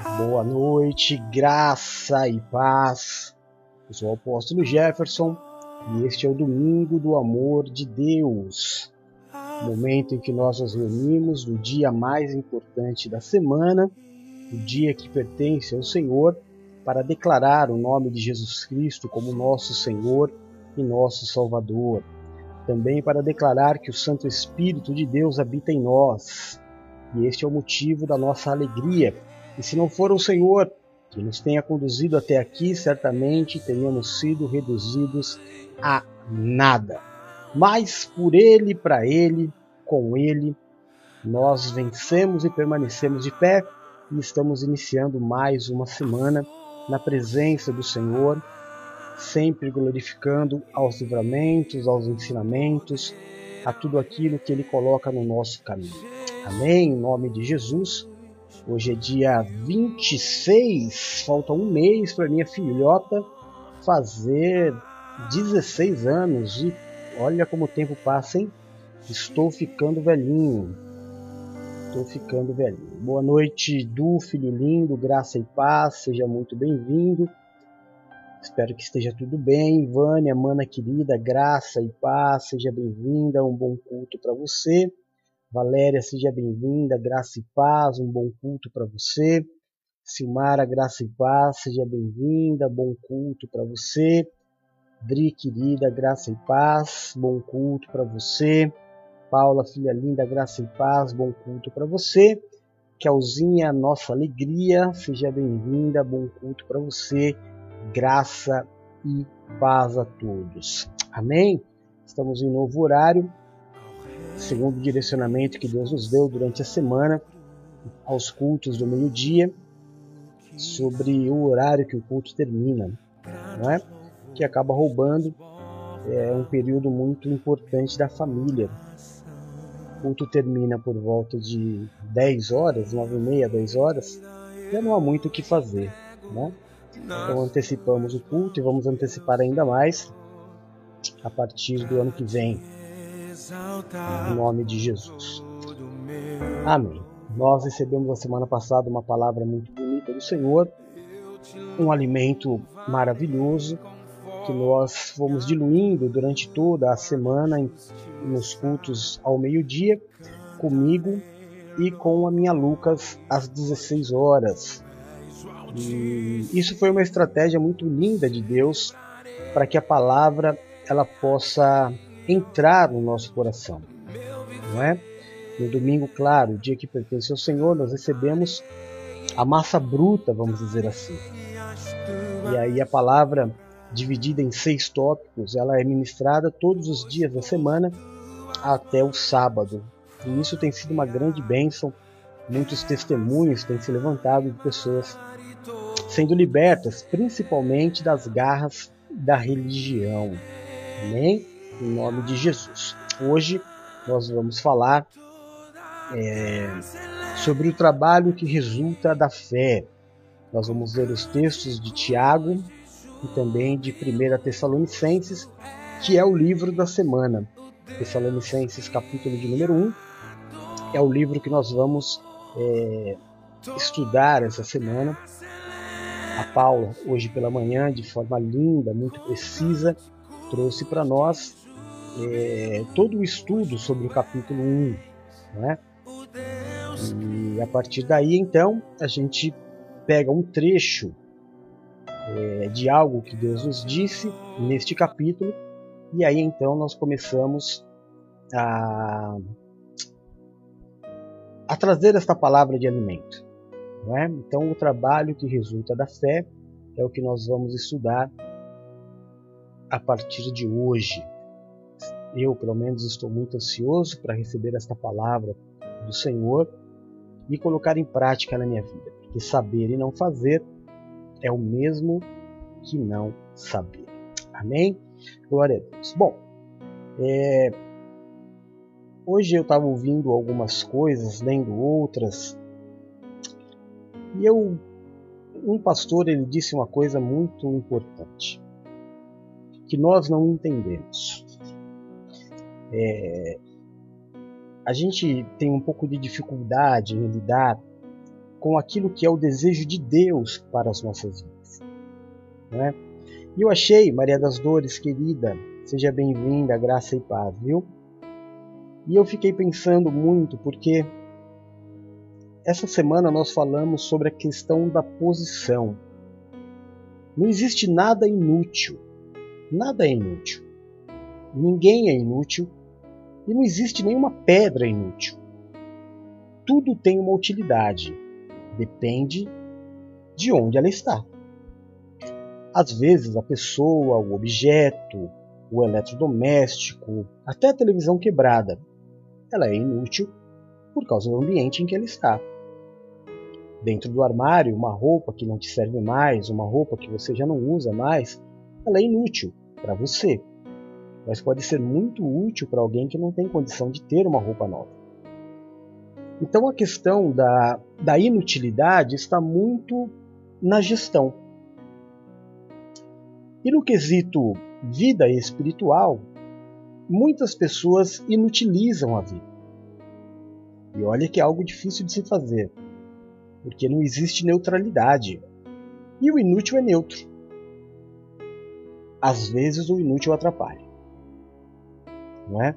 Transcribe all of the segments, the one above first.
Boa noite, graça e paz. Eu sou o apóstolo Jefferson e este é o Domingo do Amor de Deus. Momento em que nós nos reunimos no dia mais importante da semana, o dia que pertence ao Senhor, para declarar o nome de Jesus Cristo como nosso Senhor e nosso Salvador. Também para declarar que o Santo Espírito de Deus habita em nós. E este é o motivo da nossa alegria. E se não for o Senhor que nos tenha conduzido até aqui, certamente teríamos sido reduzidos a nada. Mas por Ele, para Ele, com Ele, nós vencemos e permanecemos de pé e estamos iniciando mais uma semana na presença do Senhor, sempre glorificando aos livramentos, aos ensinamentos, a tudo aquilo que Ele coloca no nosso caminho. Amém? Em nome de Jesus. Hoje é dia 26, falta um mês para minha filhota fazer 16 anos e olha como o tempo passa, hein? Estou ficando velhinho. Estou ficando velhinho. Boa noite, Du, filho lindo, graça e paz, seja muito bem-vindo. Espero que esteja tudo bem. Vânia, mana querida, graça e paz, seja bem-vinda, um bom culto para você. Valéria, seja bem-vinda, graça e paz, um bom culto para você. Silmara, graça e paz, seja bem-vinda, bom culto para você. Dri, querida, graça e paz, bom culto para você. Paula, filha linda, graça e paz, bom culto para você. Kelzinha, nossa alegria, seja bem-vinda, bom culto para você. Graça e paz a todos. Amém? Estamos em novo horário, segundo o direcionamento que Deus nos deu durante a semana, aos cultos do meio-dia, sobre o horário que o culto termina, não é? que acaba roubando é, um período muito importante da família, culto termina por volta de 10 horas, 9 e meia, 10 horas, já não há muito o que fazer. Né? Então antecipamos o culto e vamos antecipar ainda mais a partir do ano que vem. Em nome de Jesus. Amém. Nós recebemos a semana passada uma palavra muito bonita do Senhor, um alimento maravilhoso que nós fomos diluindo durante toda a semana nos cultos ao meio-dia, comigo e com a minha Lucas às 16 horas. E isso foi uma estratégia muito linda de Deus para que a palavra ela possa entrar no nosso coração, não é? No domingo, claro, o dia que pertence ao Senhor, nós recebemos a massa bruta, vamos dizer assim. E aí a palavra dividida em seis tópicos, ela é ministrada todos os dias da semana até o sábado. E isso tem sido uma grande bênção. Muitos testemunhos têm se levantado de pessoas sendo libertas, principalmente das garras da religião. Amém? Em nome de Jesus. Hoje nós vamos falar é, sobre o trabalho que resulta da fé. Nós vamos ler os textos de Tiago, e também de 1 Tessalonicenses, que é o livro da semana. Tessalonicenses, capítulo de número 1, é o livro que nós vamos é, estudar essa semana. A Paula, hoje pela manhã, de forma linda, muito precisa, trouxe para nós é, todo o estudo sobre o capítulo 1. Né? E a partir daí, então, a gente pega um trecho é, de algo que Deus nos disse neste capítulo, e aí então nós começamos a, a trazer esta palavra de alimento. Não é? Então, o trabalho que resulta da fé é o que nós vamos estudar a partir de hoje. Eu, pelo menos, estou muito ansioso para receber esta palavra do Senhor e colocar em prática na minha vida, porque saber e não fazer é o mesmo que não saber. Amém? Glória a Deus. Bom, é, hoje eu estava ouvindo algumas coisas, lendo outras, e eu, um pastor ele disse uma coisa muito importante que nós não entendemos. É, a gente tem um pouco de dificuldade em lidar com aquilo que é o desejo de Deus para as nossas vidas. Não é? E eu achei, Maria das Dores, querida, seja bem-vinda, graça e paz, viu? E eu fiquei pensando muito porque essa semana nós falamos sobre a questão da posição. Não existe nada inútil. Nada é inútil. Ninguém é inútil e não existe nenhuma pedra inútil. Tudo tem uma utilidade. Depende de onde ela está. Às vezes a pessoa, o objeto, o eletrodoméstico, até a televisão quebrada, ela é inútil por causa do ambiente em que ela está. Dentro do armário, uma roupa que não te serve mais, uma roupa que você já não usa mais, ela é inútil para você, mas pode ser muito útil para alguém que não tem condição de ter uma roupa nova. Então a questão da, da inutilidade está muito na gestão. E no quesito vida espiritual, muitas pessoas inutilizam a vida. E olha que é algo difícil de se fazer, porque não existe neutralidade. E o inútil é neutro. Às vezes o inútil atrapalha. Não é?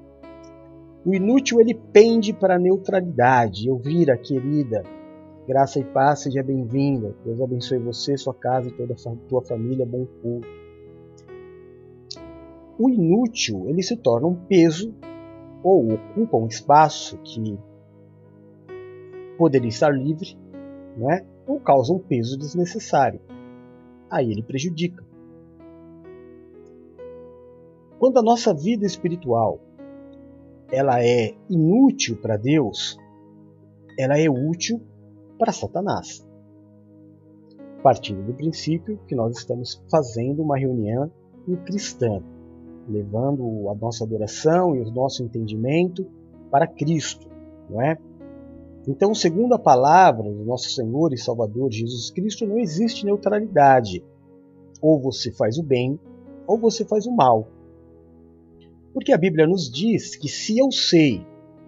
O inútil ele pende para a neutralidade. Elvira, querida, graça e paz, seja bem-vinda. Deus abençoe você, sua casa toda a tua família. Bom culto. O inútil ele se torna um peso ou ocupa um espaço que poderia estar livre, não é? ou causa um peso desnecessário. Aí ele prejudica. Quando a nossa vida espiritual ela é inútil para Deus, ela é útil para Satanás. Partindo do princípio que nós estamos fazendo uma reunião cristã, levando a nossa adoração e o nosso entendimento para Cristo, não é? Então, segundo a palavra do nosso Senhor e Salvador Jesus Cristo, não existe neutralidade. Ou você faz o bem, ou você faz o mal. Porque a Bíblia nos diz que se eu sei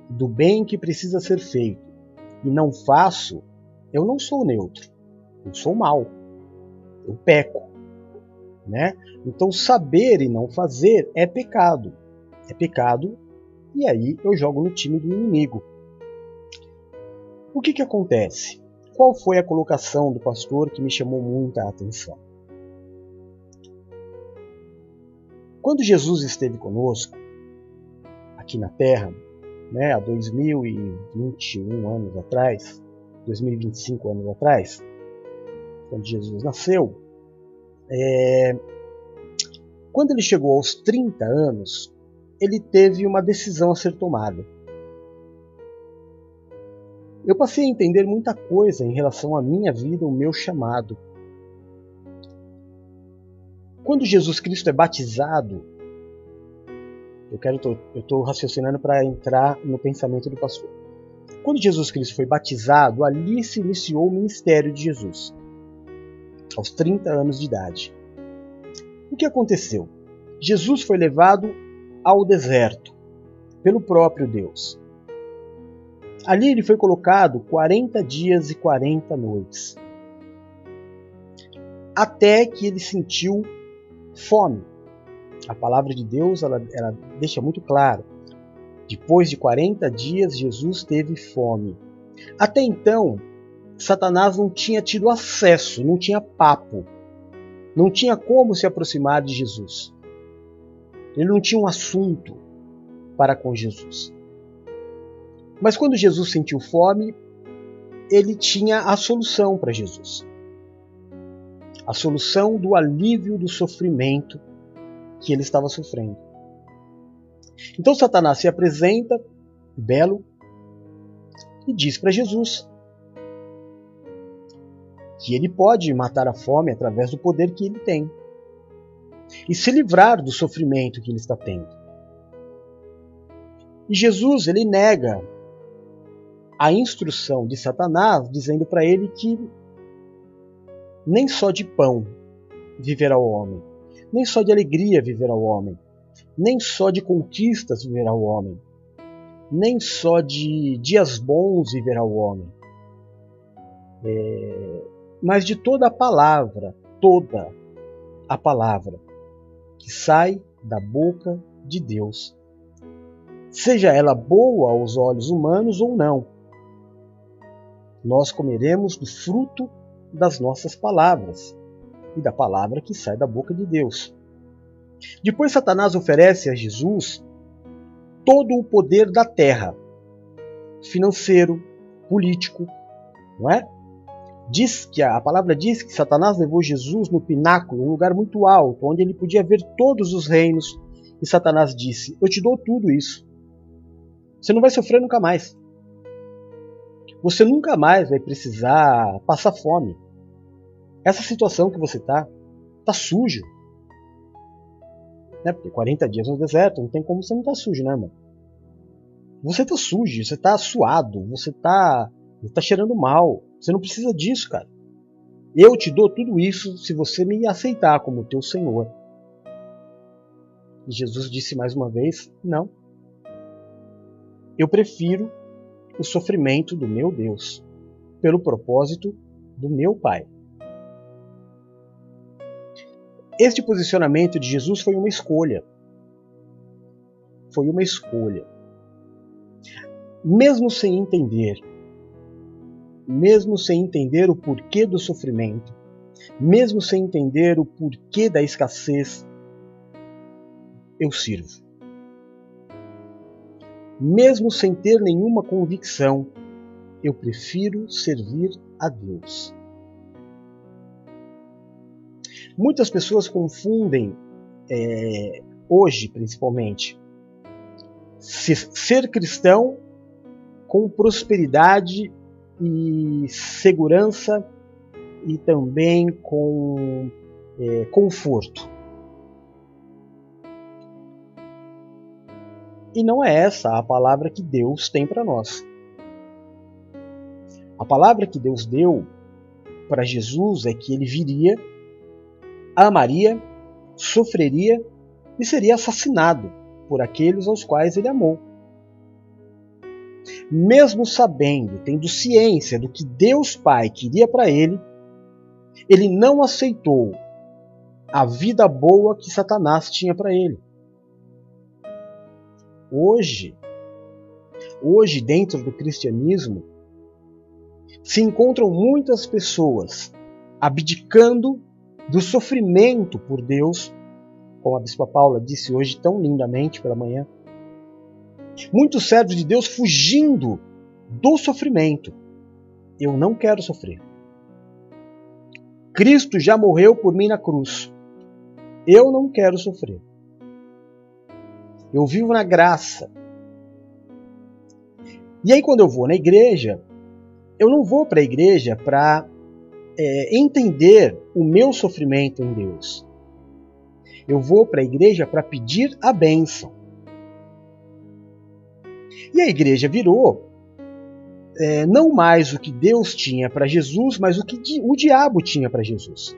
do bem que precisa ser feito e não faço, eu não sou neutro. Eu sou mal. Eu peco. Né? Então, saber e não fazer é pecado. É pecado, e aí eu jogo no time do inimigo. O que, que acontece? Qual foi a colocação do pastor que me chamou muita atenção? Quando Jesus esteve conosco, aqui na Terra, né, há 2021 anos atrás, 2025 anos atrás, quando Jesus nasceu, é, quando ele chegou aos 30 anos, ele teve uma decisão a ser tomada eu passei a entender muita coisa em relação à minha vida, o meu chamado. Quando Jesus Cristo é batizado, eu quero eu estou raciocinando para entrar no pensamento do pastor. Quando Jesus Cristo foi batizado, ali se iniciou o ministério de Jesus, aos 30 anos de idade. O que aconteceu? Jesus foi levado ao deserto pelo próprio Deus. Ali ele foi colocado 40 dias e 40 noites. Até que ele sentiu fome. A palavra de Deus ela, ela deixa muito claro. Depois de 40 dias, Jesus teve fome. Até então, Satanás não tinha tido acesso, não tinha papo, não tinha como se aproximar de Jesus. Ele não tinha um assunto para com Jesus. Mas quando Jesus sentiu fome, ele tinha a solução para Jesus. A solução do alívio do sofrimento que ele estava sofrendo. Então Satanás se apresenta, belo, e diz para Jesus que ele pode matar a fome através do poder que ele tem e se livrar do sofrimento que ele está tendo. E Jesus ele nega a instrução de Satanás, dizendo para ele que nem só de pão viverá o homem, nem só de alegria viverá o homem, nem só de conquistas viverá o homem, nem só de dias bons viverá o homem, é, mas de toda a palavra, toda a palavra que sai da boca de Deus, seja ela boa aos olhos humanos ou não. Nós comeremos do fruto das nossas palavras e da palavra que sai da boca de Deus. Depois, Satanás oferece a Jesus todo o poder da terra, financeiro, político, não é? Diz que a palavra diz que Satanás levou Jesus no pináculo, um lugar muito alto, onde ele podia ver todos os reinos. E Satanás disse: Eu te dou tudo isso. Você não vai sofrer nunca mais. Você nunca mais vai precisar passar fome. Essa situação que você está, está sujo. Né? Porque 40 dias no deserto, não tem como você não tá sujo, né, irmão? Você está sujo, você está suado, você está tá cheirando mal. Você não precisa disso, cara. Eu te dou tudo isso se você me aceitar como teu Senhor. E Jesus disse mais uma vez: Não. Eu prefiro o sofrimento do meu Deus, pelo propósito do meu Pai. Este posicionamento de Jesus foi uma escolha. Foi uma escolha. Mesmo sem entender mesmo sem entender o porquê do sofrimento, mesmo sem entender o porquê da escassez, eu sirvo. Mesmo sem ter nenhuma convicção, eu prefiro servir a Deus. Muitas pessoas confundem, é, hoje principalmente, ser cristão com prosperidade e segurança e também com é, conforto. E não é essa a palavra que Deus tem para nós. A palavra que Deus deu para Jesus é que ele viria, amaria, sofreria e seria assassinado por aqueles aos quais ele amou mesmo sabendo, tendo ciência do que Deus Pai queria para ele, ele não aceitou a vida boa que Satanás tinha para ele. Hoje, hoje dentro do cristianismo, se encontram muitas pessoas abdicando do sofrimento por Deus, como a bispa Paula disse hoje tão lindamente pela manhã, Muitos servos de Deus fugindo do sofrimento. Eu não quero sofrer. Cristo já morreu por mim na cruz. Eu não quero sofrer. Eu vivo na graça. E aí, quando eu vou na igreja, eu não vou para a igreja para é, entender o meu sofrimento em Deus. Eu vou para a igreja para pedir a bênção. E a igreja virou é, não mais o que Deus tinha para Jesus, mas o que o diabo tinha para Jesus.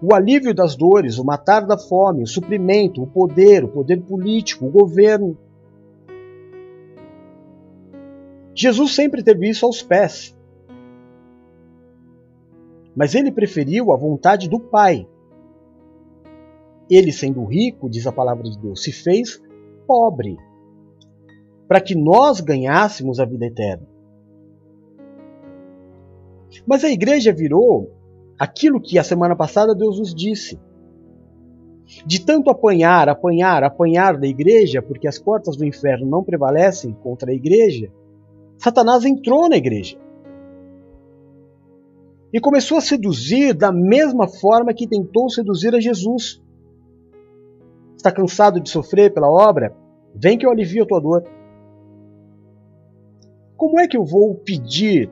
O alívio das dores, o matar da fome, o suprimento, o poder, o poder político, o governo. Jesus sempre teve isso aos pés. Mas ele preferiu a vontade do Pai. Ele, sendo rico, diz a palavra de Deus, se fez pobre para que nós ganhássemos a vida eterna. Mas a igreja virou aquilo que a semana passada Deus nos disse. De tanto apanhar, apanhar, apanhar da igreja, porque as portas do inferno não prevalecem contra a igreja, Satanás entrou na igreja. E começou a seduzir da mesma forma que tentou seduzir a Jesus. Está cansado de sofrer pela obra? Vem que eu alivio a tua dor. Como é que eu vou pedir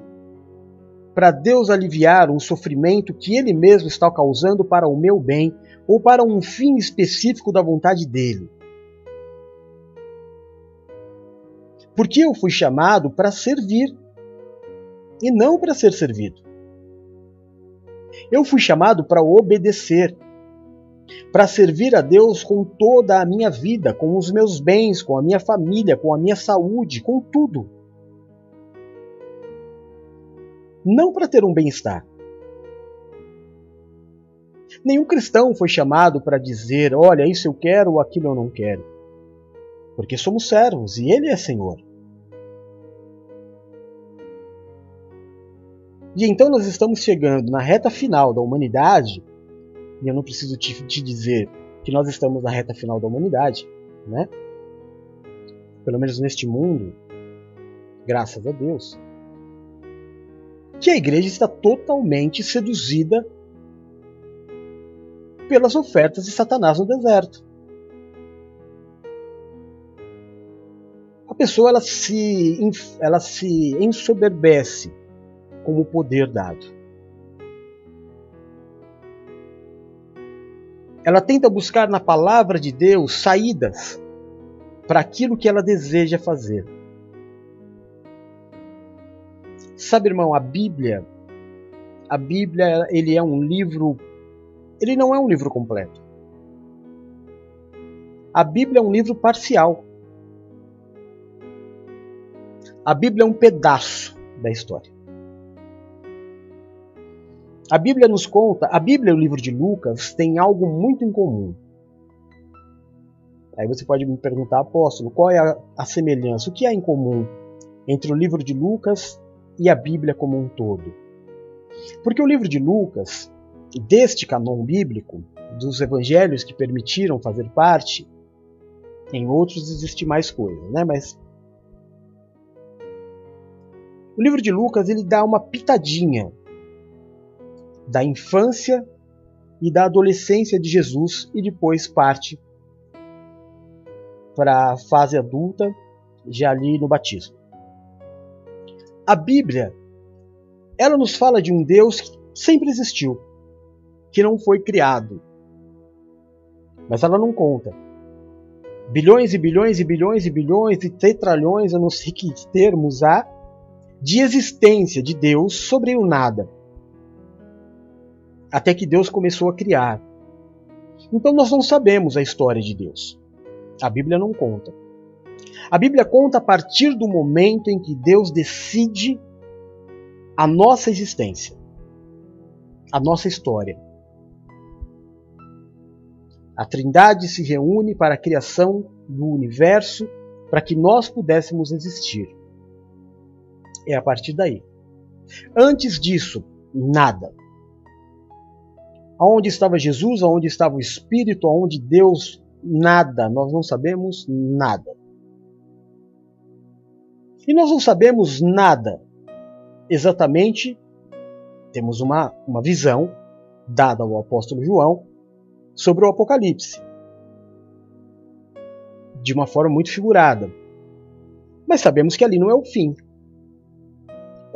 para Deus aliviar um sofrimento que Ele mesmo está causando para o meu bem ou para um fim específico da vontade dele? Porque eu fui chamado para servir e não para ser servido. Eu fui chamado para obedecer, para servir a Deus com toda a minha vida, com os meus bens, com a minha família, com a minha saúde, com tudo. não para ter um bem-estar. Nenhum cristão foi chamado para dizer: olha, isso eu quero ou aquilo eu não quero. Porque somos servos e Ele é Senhor. E então nós estamos chegando na reta final da humanidade, e eu não preciso te, te dizer que nós estamos na reta final da humanidade, né? Pelo menos neste mundo, graças a Deus, que a igreja está totalmente seduzida pelas ofertas de Satanás no deserto. A pessoa ela se, ela se ensoberbece com o poder dado. Ela tenta buscar na palavra de Deus saídas para aquilo que ela deseja fazer. Sabe, irmão, a Bíblia, a Bíblia, ele é um livro, ele não é um livro completo. A Bíblia é um livro parcial. A Bíblia é um pedaço da história. A Bíblia nos conta, a Bíblia e o livro de Lucas têm algo muito em comum. Aí você pode me perguntar, apóstolo, qual é a, a semelhança? O que há em comum entre o livro de Lucas e a Bíblia como um todo? Porque o livro de Lucas, deste canon bíblico, dos evangelhos que permitiram fazer parte, em outros existe mais coisas, né? Mas o livro de Lucas ele dá uma pitadinha da infância e da adolescência de Jesus e depois parte para a fase adulta, já ali no batismo. A Bíblia, ela nos fala de um Deus que sempre existiu, que não foi criado. Mas ela não conta. Bilhões e bilhões e bilhões e bilhões e tetralhões, eu não sei que termos há, de existência de Deus sobre o nada até que Deus começou a criar. Então nós não sabemos a história de Deus. A Bíblia não conta. A Bíblia conta a partir do momento em que Deus decide a nossa existência, a nossa história. A Trindade se reúne para a criação do universo para que nós pudéssemos existir. É a partir daí. Antes disso, nada. Aonde estava Jesus? Aonde estava o Espírito? Aonde Deus? Nada. Nós não sabemos nada. E nós não sabemos nada exatamente. Temos uma, uma visão dada ao apóstolo João sobre o Apocalipse. De uma forma muito figurada. Mas sabemos que ali não é o fim.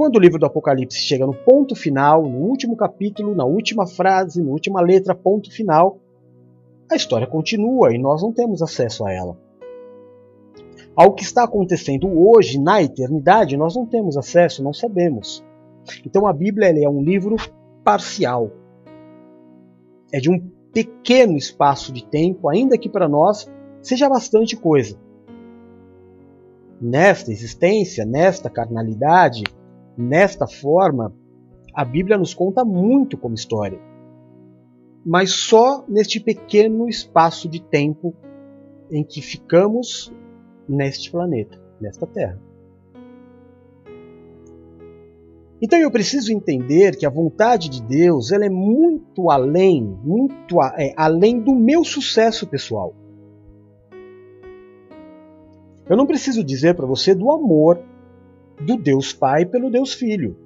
Quando o livro do Apocalipse chega no ponto final, no último capítulo, na última frase, na última letra, ponto final, a história continua e nós não temos acesso a ela. Ao que está acontecendo hoje, na eternidade, nós não temos acesso, não sabemos. Então a Bíblia é um livro parcial. É de um pequeno espaço de tempo, ainda que para nós seja bastante coisa. Nesta existência, nesta carnalidade, Nesta forma, a Bíblia nos conta muito como história, mas só neste pequeno espaço de tempo em que ficamos neste planeta, nesta Terra. Então eu preciso entender que a vontade de Deus ela é muito além, muito é, além do meu sucesso pessoal. Eu não preciso dizer para você do amor do Deus Pai pelo Deus Filho.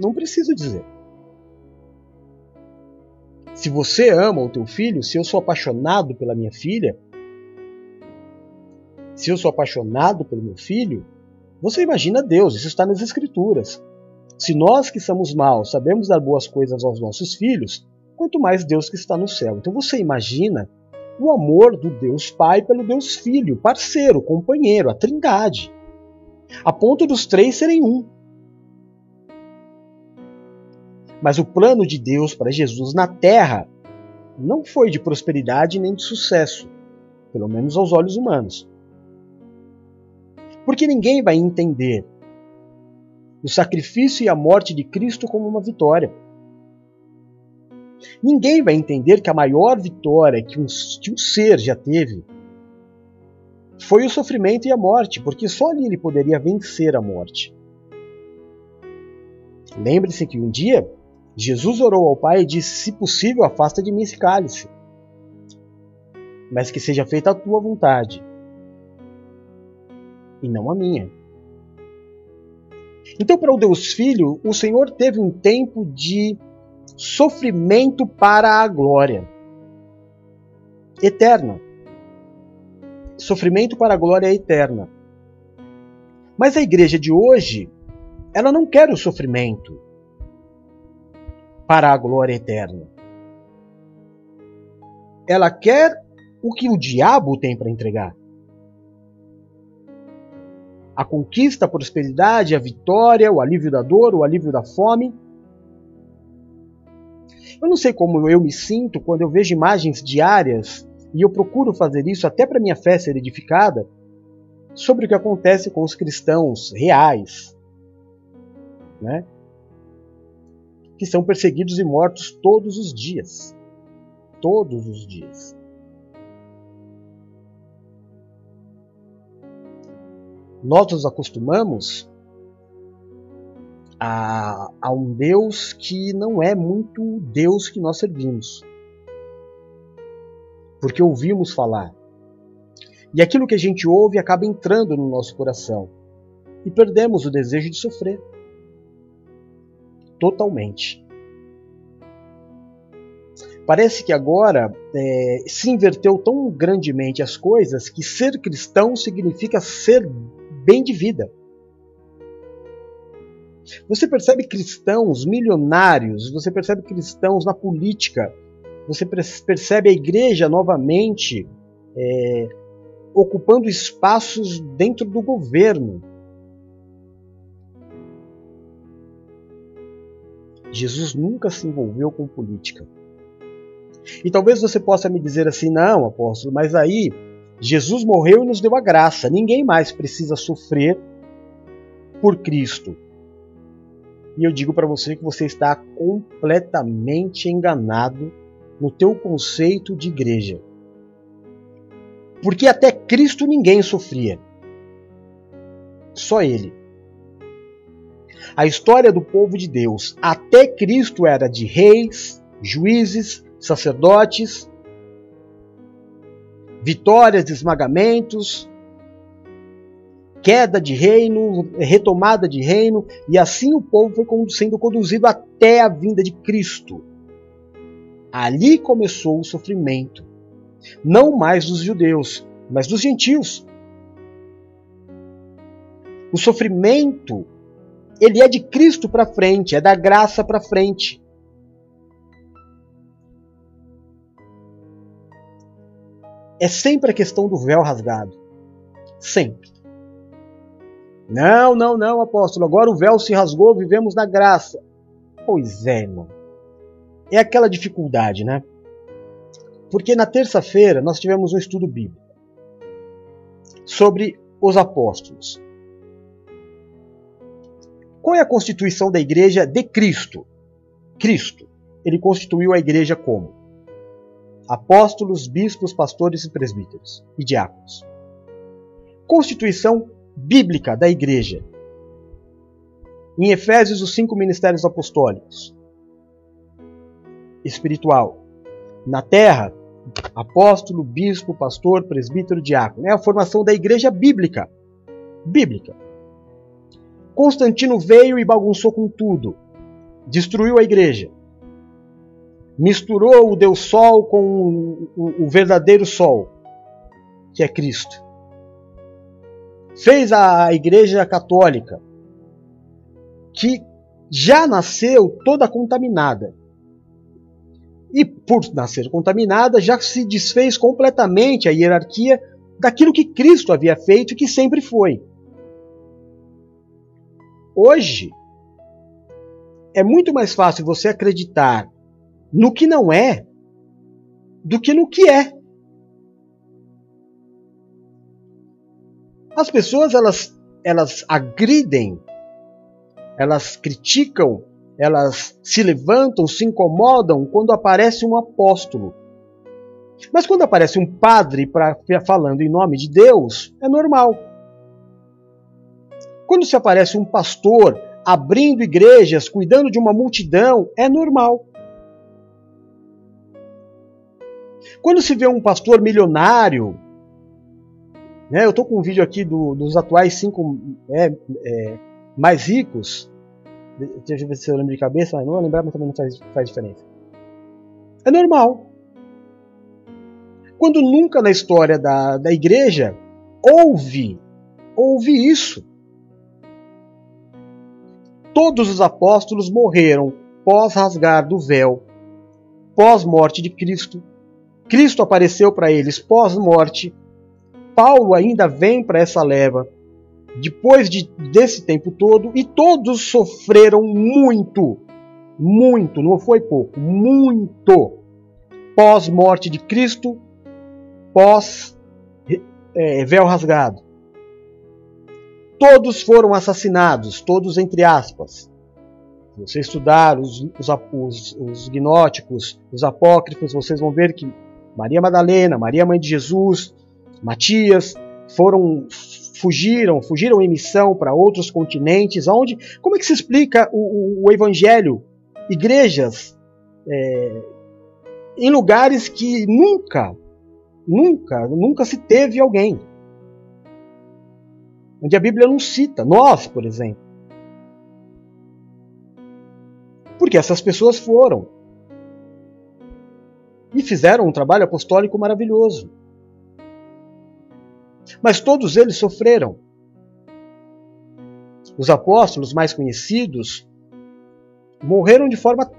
Não preciso dizer. Se você ama o teu filho, se eu sou apaixonado pela minha filha, se eu sou apaixonado pelo meu filho, você imagina Deus, isso está nas Escrituras. Se nós que somos maus sabemos dar boas coisas aos nossos filhos, quanto mais Deus que está no céu. Então você imagina o amor do Deus Pai pelo Deus Filho, parceiro, companheiro, a trindade a ponto dos três serem um. Mas o plano de Deus para Jesus na terra não foi de prosperidade nem de sucesso, pelo menos aos olhos humanos. Porque ninguém vai entender o sacrifício e a morte de Cristo como uma vitória. Ninguém vai entender que a maior vitória que um, que um ser já teve foi o sofrimento e a morte, porque só ali ele poderia vencer a morte. Lembre-se que um dia Jesus orou ao Pai e disse: Se possível, afasta de mim esse cálice, mas que seja feita a tua vontade e não a minha. Então, para o Deus Filho, o Senhor teve um tempo de sofrimento para a glória eterna. Sofrimento para a glória eterna. Mas a igreja de hoje, ela não quer o sofrimento para a glória eterna. Ela quer o que o diabo tem para entregar. A conquista, a prosperidade, a vitória, o alívio da dor, o alívio da fome. Eu não sei como eu me sinto quando eu vejo imagens diárias, e eu procuro fazer isso até para minha fé ser edificada, sobre o que acontece com os cristãos reais, né? que são perseguidos e mortos todos os dias. Todos os dias. Nós nos acostumamos a, a um Deus que não é muito Deus que nós servimos. Porque ouvimos falar. E aquilo que a gente ouve acaba entrando no nosso coração. E perdemos o desejo de sofrer totalmente. Parece que agora é, se inverteu tão grandemente as coisas que ser cristão significa ser bem de vida. Você percebe cristãos milionários, você percebe cristãos na política, você percebe a igreja novamente é, ocupando espaços dentro do governo. Jesus nunca se envolveu com política. E talvez você possa me dizer assim: não, apóstolo, mas aí Jesus morreu e nos deu a graça. Ninguém mais precisa sofrer por Cristo. E eu digo para você que você está completamente enganado no teu conceito de igreja. Porque até Cristo ninguém sofria. Só ele. A história do povo de Deus até Cristo era de reis, juízes, sacerdotes, vitórias, esmagamentos, queda de reino, retomada de reino, e assim o povo foi sendo conduzido até a vinda de Cristo. Ali começou o sofrimento, não mais dos judeus, mas dos gentios. O sofrimento ele é de Cristo para frente, é da graça para frente. É sempre a questão do véu rasgado. Sempre. Não, não, não, apóstolo. Agora o véu se rasgou, vivemos na graça. Pois é, irmão. É aquela dificuldade, né? Porque na terça-feira nós tivemos um estudo bíblico sobre os apóstolos. Qual é a constituição da igreja de Cristo? Cristo. Ele constituiu a igreja como? Apóstolos, bispos, pastores e presbíteros e diáconos. Constituição bíblica da igreja. Em Efésios, os cinco ministérios apostólicos. Espiritual. Na terra, apóstolo, bispo, pastor, presbítero, diácono. É a formação da igreja bíblica. Bíblica. Constantino veio e bagunçou com tudo. Destruiu a igreja. Misturou o Deus Sol com o verdadeiro Sol, que é Cristo. Fez a igreja católica, que já nasceu toda contaminada. Por nascer contaminada, já se desfez completamente a hierarquia daquilo que Cristo havia feito e que sempre foi. Hoje, é muito mais fácil você acreditar no que não é do que no que é. As pessoas elas, elas agridem elas criticam, elas se levantam, se incomodam quando aparece um apóstolo. Mas quando aparece um padre pra, falando em nome de Deus, é normal. Quando se aparece um pastor abrindo igrejas, cuidando de uma multidão, é normal. Quando se vê um pastor milionário, né, eu estou com um vídeo aqui do, dos atuais cinco é, é, mais ricos, deixa eu ver se eu lembro de cabeça, mas não vou lembrar, mas também não faz, faz diferença. É normal. Quando nunca na história da, da igreja houve, houve isso. Todos os apóstolos morreram pós rasgar do véu, pós morte de Cristo. Cristo apareceu para eles pós morte. Paulo ainda vem para essa leva depois de, desse tempo todo e todos sofreram muito, muito, não foi pouco, muito pós morte de Cristo pós é, véu rasgado. Todos foram assassinados, todos entre aspas. Você estudar os, os, os, os gnóticos, os apócrifos, vocês vão ver que Maria Madalena, Maria Mãe de Jesus, Matias, foram fugiram, fugiram em missão para outros continentes, onde, como é que se explica o, o, o evangelho? Igrejas é, em lugares que nunca Nunca, nunca se teve alguém. Onde a Bíblia não cita, nós, por exemplo. Porque essas pessoas foram. E fizeram um trabalho apostólico maravilhoso. Mas todos eles sofreram. Os apóstolos mais conhecidos morreram de forma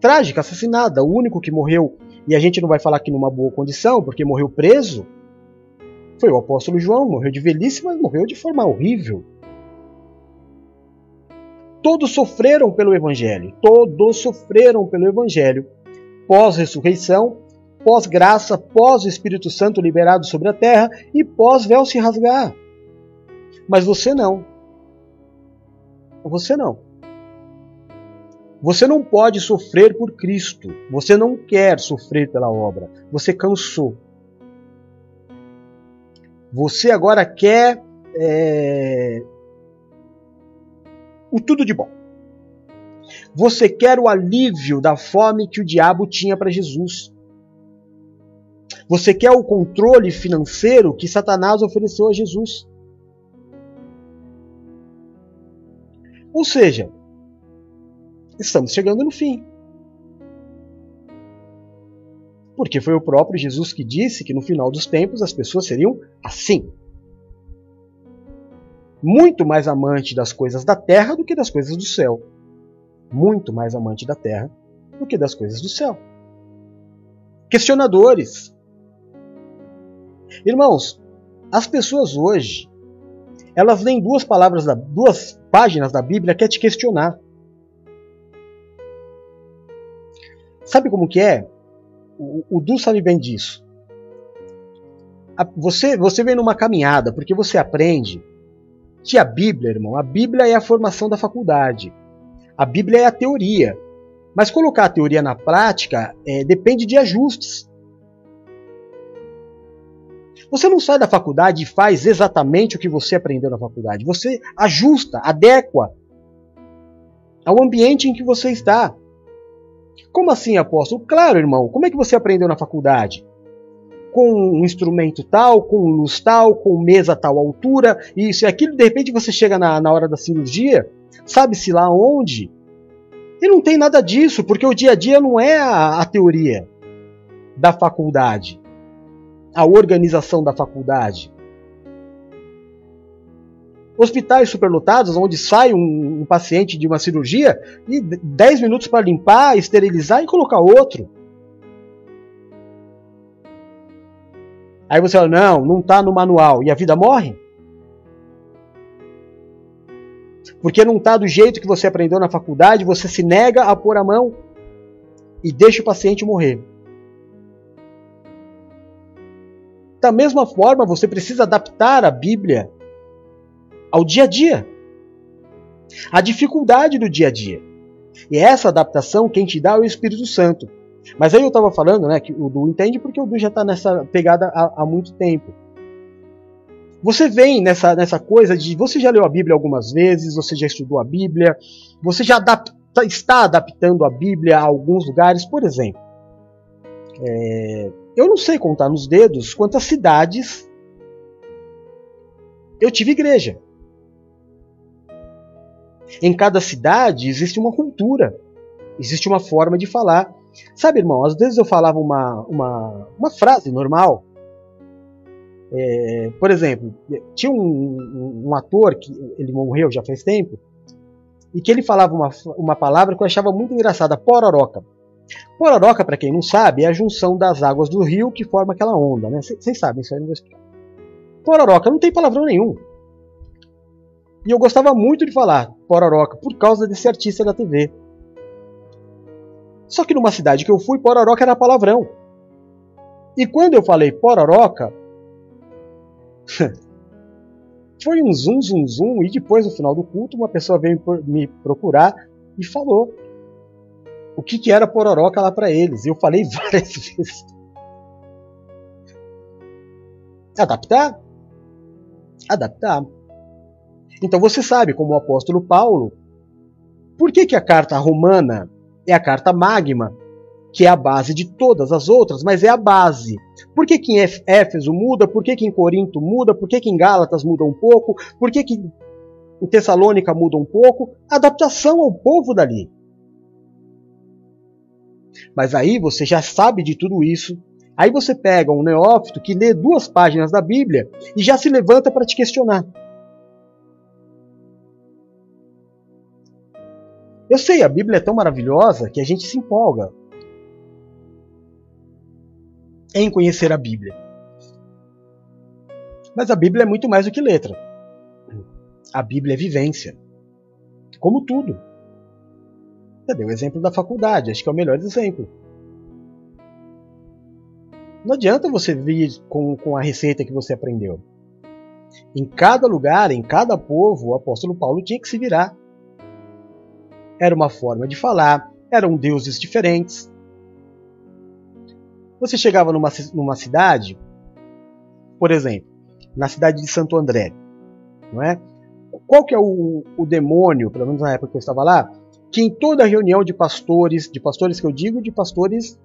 trágica, assassinada. O único que morreu e a gente não vai falar que numa boa condição, porque morreu preso, foi o apóstolo João, morreu de velhice, mas morreu de forma horrível. Todos sofreram pelo Evangelho, todos sofreram pelo Evangelho, pós-ressurreição, pós-graça, pós-Espírito Santo liberado sobre a terra e pós-véu se rasgar. Mas você não. Você não. Você não pode sofrer por Cristo. Você não quer sofrer pela obra. Você cansou. Você agora quer é, o tudo de bom. Você quer o alívio da fome que o diabo tinha para Jesus. Você quer o controle financeiro que Satanás ofereceu a Jesus. Ou seja, estamos chegando no fim. Porque foi o próprio Jesus que disse que no final dos tempos as pessoas seriam assim. Muito mais amante das coisas da terra do que das coisas do céu. Muito mais amante da terra do que das coisas do céu. Questionadores. Irmãos, as pessoas hoje, elas leem duas palavras, da, duas páginas da Bíblia que é te questionar. Sabe como que é? O, o Du sabe bem disso. você, você vem numa caminhada porque você aprende que a Bíblia, irmão, a Bíblia é a formação da faculdade. A Bíblia é a teoria. Mas colocar a teoria na prática é, depende de ajustes. Você não sai da faculdade e faz exatamente o que você aprendeu na faculdade. Você ajusta, adequa ao ambiente em que você está. Como assim, apóstolo? Claro, irmão. Como é que você aprendeu na faculdade? Com um instrumento tal, com luz tal, com mesa tal altura, isso e aquilo. De repente você chega na, na hora da cirurgia, sabe-se lá onde, e não tem nada disso, porque o dia a dia não é a, a teoria da faculdade, a organização da faculdade hospitais superlotados, onde sai um, um paciente de uma cirurgia e 10 minutos para limpar, esterilizar e colocar outro. Aí você fala, não, não está no manual. E a vida morre? Porque não está do jeito que você aprendeu na faculdade, você se nega a pôr a mão e deixa o paciente morrer. Da mesma forma, você precisa adaptar a Bíblia ao dia a dia. a dificuldade do dia a dia. E essa adaptação quem te dá é o Espírito Santo. Mas aí eu estava falando, né, que o Du entende porque o Du já está nessa pegada há, há, muito tempo. Você vem nessa, nessa coisa de você já leu a Bíblia algumas vezes, você já estudou a Bíblia, você já adapta, está adaptando a Bíblia a alguns lugares, por exemplo. É, eu não sei contar nos dedos quantas cidades eu tive igreja. Em cada cidade existe uma cultura, existe uma forma de falar. Sabe, irmão, às vezes eu falava uma, uma, uma frase normal. É, por exemplo, tinha um, um, um, ator que ele morreu já faz tempo e que ele falava uma, uma palavra que eu achava muito engraçada, pororoca. Pororoca, para quem não sabe, é a junção das águas do rio que forma aquela onda, né? Vocês sabem, isso aí não vou explicar. Pororoca não tem palavrão nenhum. E eu gostava muito de falar Pororoca por causa desse artista da TV. Só que numa cidade que eu fui, Pororoca era palavrão. E quando eu falei Pororoca, foi um zoom, zoom, zoom, e depois no final do culto uma pessoa veio me procurar e falou o que, que era Pororoca lá para eles. Eu falei várias vezes. Adaptar? Adaptar. Então você sabe, como o apóstolo Paulo, por que, que a carta romana é a carta magma, que é a base de todas as outras, mas é a base. Por que, que em Éfeso muda? Por que, que em Corinto muda? Por que, que em Gálatas muda um pouco? Por que, que em Tessalônica muda um pouco? Adaptação ao povo dali. Mas aí você já sabe de tudo isso. Aí você pega um neófito que lê duas páginas da Bíblia e já se levanta para te questionar. Eu sei, a Bíblia é tão maravilhosa que a gente se empolga em conhecer a Bíblia. Mas a Bíblia é muito mais do que letra. A Bíblia é vivência. Como tudo. Eu dei o exemplo da faculdade, acho que é o melhor exemplo. Não adianta você vir com, com a receita que você aprendeu. Em cada lugar, em cada povo, o apóstolo Paulo tinha que se virar era uma forma de falar, eram deuses diferentes. Você chegava numa, numa cidade, por exemplo, na cidade de Santo André, não é? Qual que é o, o demônio, pelo menos na época que eu estava lá, que em toda reunião de pastores, de pastores que eu digo, de pastores,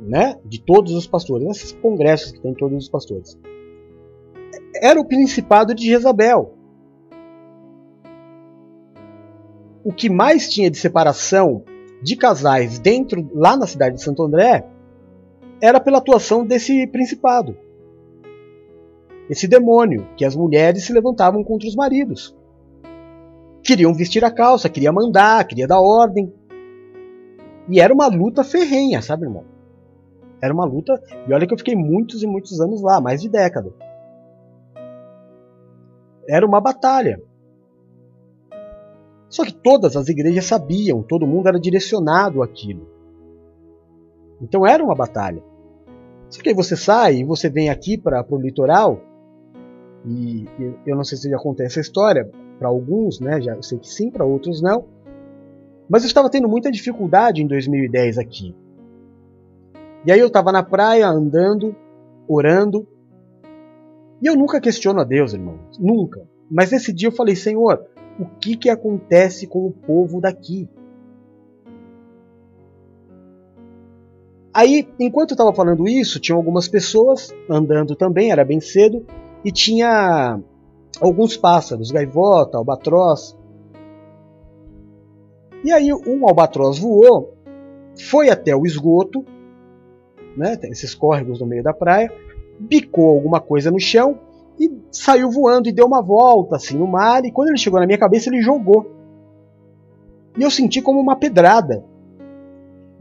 né, de todos os pastores, nesses congressos que tem todos os pastores, era o principado de Jezabel. o que mais tinha de separação de casais dentro lá na cidade de Santo André era pela atuação desse principado. Esse demônio, que as mulheres se levantavam contra os maridos. Queriam vestir a calça, queria mandar, queria dar ordem. E era uma luta ferrenha, sabe, irmão? Era uma luta. E olha que eu fiquei muitos e muitos anos lá, mais de década. Era uma batalha. Só que todas as igrejas sabiam, todo mundo era direcionado àquilo. Então era uma batalha. Só que aí você sai e você vem aqui para o litoral, e eu não sei se já contei essa história, para alguns, né, já sei que sim, para outros não. Mas eu estava tendo muita dificuldade em 2010 aqui. E aí eu estava na praia andando, orando, e eu nunca questiono a Deus, irmão, nunca. Mas nesse dia eu falei, Senhor, o que, que acontece com o povo daqui. Aí, enquanto eu estava falando isso, tinha algumas pessoas andando também, era bem cedo, e tinha alguns pássaros, gaivota, albatroz. E aí um albatroz voou, foi até o esgoto, né, esses córregos no meio da praia, bicou alguma coisa no chão e saiu voando e deu uma volta assim no mar. E quando ele chegou na minha cabeça, ele jogou. E eu senti como uma pedrada.